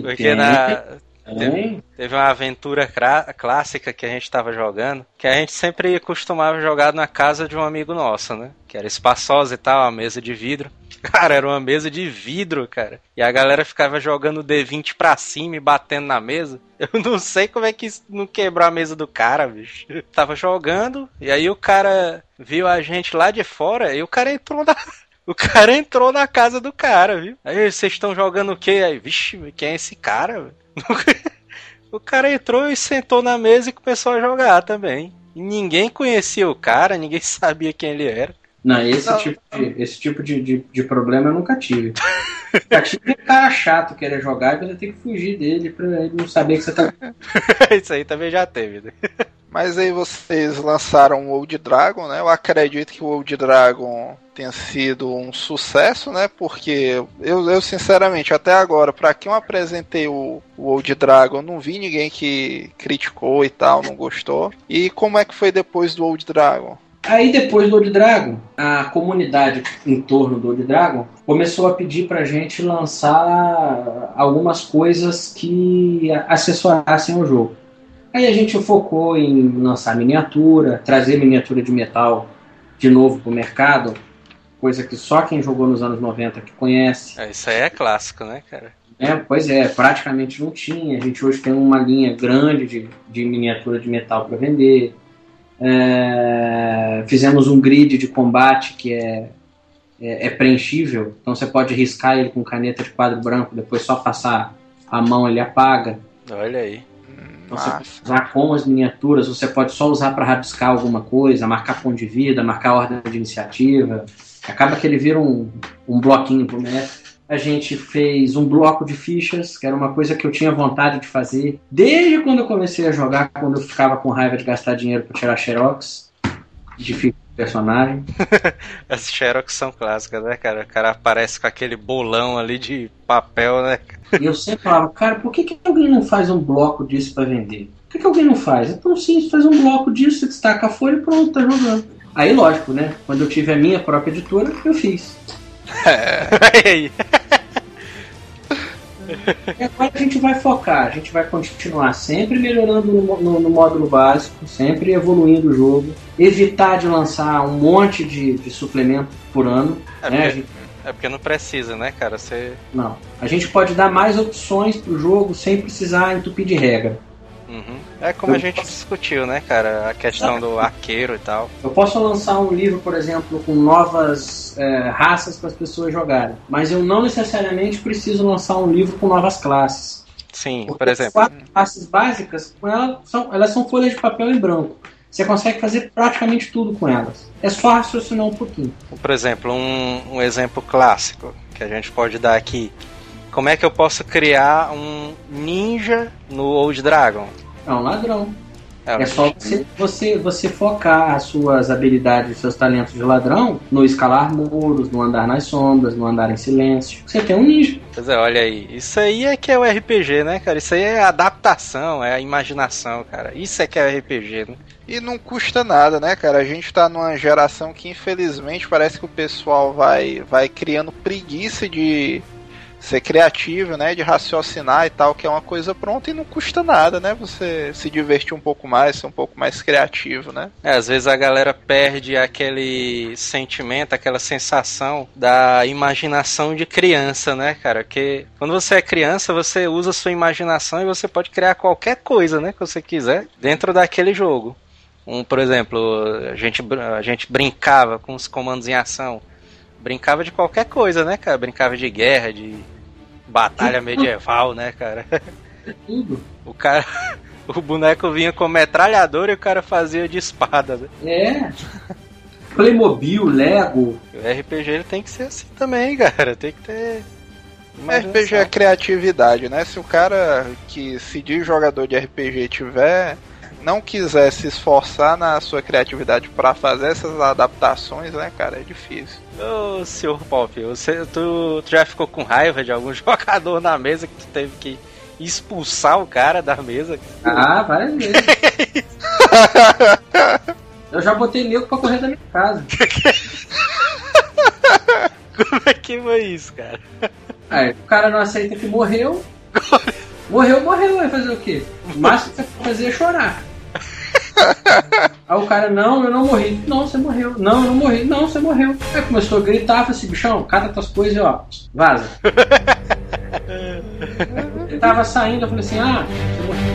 Porque tem, na. Teve, teve uma aventura clássica que a gente tava jogando, que a gente sempre costumava jogar na casa de um amigo nosso, né? Que era espaçosa e tal, uma mesa de vidro. Cara, era uma mesa de vidro, cara. E a galera ficava jogando o D20 pra cima e batendo na mesa. Eu (laughs) não sei como é que isso não quebrou a mesa do cara, bicho. (laughs) Tava jogando, e aí o cara viu a gente lá de fora e o cara entrou na. (laughs) O cara entrou na casa do cara, viu? Aí vocês estão jogando o quê? Aí, vixe, quem é esse cara? O cara entrou e sentou na mesa e começou a jogar também. E ninguém conhecia o cara, ninguém sabia quem ele era. Não, esse Não. tipo, de, esse tipo de, de, de problema eu nunca tive. Já tive um cara chato querer jogar e você tem que fugir dele pra ele não saber que você tá. (laughs) Isso aí também já teve, né? Mas aí vocês lançaram o Old Dragon, né? Eu acredito que o Old Dragon tenha sido um sucesso, né? Porque eu, eu sinceramente, até agora, pra quem eu apresentei o, o Old Dragon, não vi ninguém que criticou e tal, não gostou. E como é que foi depois do Old Dragon? Aí depois do Old Dragon, a comunidade em torno do Old Dragon começou a pedir pra gente lançar algumas coisas que assessorassem o jogo. Aí a gente focou em lançar miniatura, trazer miniatura de metal de novo pro mercado, coisa que só quem jogou nos anos 90 que conhece. É, Isso aí é clássico, né, cara? É, pois é, praticamente não tinha. A gente hoje tem uma linha grande de, de miniatura de metal para vender. É, fizemos um grid de combate que é, é, é preenchível, então você pode riscar ele com caneta de quadro branco, depois só passar a mão ele apaga. Olha aí. Então você pode usar com as miniaturas, você pode só usar para rabiscar alguma coisa, marcar ponto de vida, marcar ordem de iniciativa. Acaba que ele vira um, um bloquinho pro mestre. A gente fez um bloco de fichas, que era uma coisa que eu tinha vontade de fazer desde quando eu comecei a jogar, quando eu ficava com raiva de gastar dinheiro para tirar xerox de ficha de personagem. (laughs) As Xerox são clássicas, né, cara? O cara aparece com aquele bolão ali de papel, né? E eu sempre falava, cara, por que, que alguém não faz um bloco disso para vender? Por que, que alguém não faz? É tão simples, faz um bloco disso, você destaca a folha e pronto, tá jogando. Aí, lógico, né? Quando eu tive a minha própria editora, eu fiz. Aí. E agora a gente vai focar, a gente vai continuar sempre melhorando no, no- no módulo básico, sempre evoluindo o jogo, evitar de lançar um monte de, de suplemento por ano. É né? Porque, gente- é porque não precisa, né, cara? Você. não. A gente pode dar mais opções pro jogo sem precisar entupir de regra. Uhum. É como a gente discutiu, né, cara? A questão do arqueiro e tal. Eu posso lançar um livro, por exemplo, com novas é, raças para as pessoas jogarem, mas eu não necessariamente preciso lançar um livro com novas classes. Sim, Porque por as exemplo. quatro classes básicas, elas são, elas são folhas de papel em branco. Você consegue fazer praticamente tudo com elas. É só raciocinar um pouquinho. Por exemplo, um, um exemplo clássico que a gente pode dar aqui. Como é que eu posso criar um ninja no Old Dragon? É um ladrão. É, É só você, você, você focar as suas habilidades, os seus talentos de ladrão no escalar muros, no andar nas sombras, no andar em silêncio. Você tem um ninja. Pois é, olha aí. Isso aí é que é o RPG, né, cara? Isso aí é adaptação, é a imaginação, cara. Isso é que é o RPG, né? E não custa nada, né, cara? A gente tá numa geração que infelizmente parece que o pessoal vai, vai criando preguiça de ser criativo, né? De raciocinar e tal, que é uma coisa pronta e não custa nada, né? Você se divertir um pouco mais, ser um pouco mais criativo, né? É, às vezes a galera perde aquele sentimento, aquela sensação da imaginação de criança, né, cara? Que quando você é criança, você usa sua imaginação e você pode criar qualquer coisa, né, que você quiser dentro daquele jogo. Um, por exemplo, a gente, a gente brincava com os comandos em ação. Brincava de qualquer coisa, né, cara? Brincava de guerra, de batalha medieval, né, cara? Tudo. O cara. O boneco vinha com metralhadora e o cara fazia de espada, né? É. Playmobil, Lego. O RPG ele tem que ser assim também, cara. Tem que ter. RPG é criatividade, né? Se o cara que se diz jogador de RPG tiver não quiser se esforçar na sua criatividade pra fazer essas adaptações, né, cara, é difícil. Ô, senhor Pop, você, tu, tu já ficou com raiva de algum (laughs) jogador na mesa que tu teve que expulsar o cara da mesa? Ah, várias (laughs) vezes. Eu já botei nego pra correr da minha casa. (laughs) Como é que foi isso, cara? Aí, o cara não aceita que morreu. Morreu, morreu, vai fazer o quê? O máximo que você fazer é chorar. Aí o cara, não, eu não morri. Não, você morreu. Não, eu não morri. Não, você morreu. Aí começou a gritar, falei assim, bichão, cata tuas coisas e ó, vaza. Ele tava saindo, eu falei assim, ah, você morreu.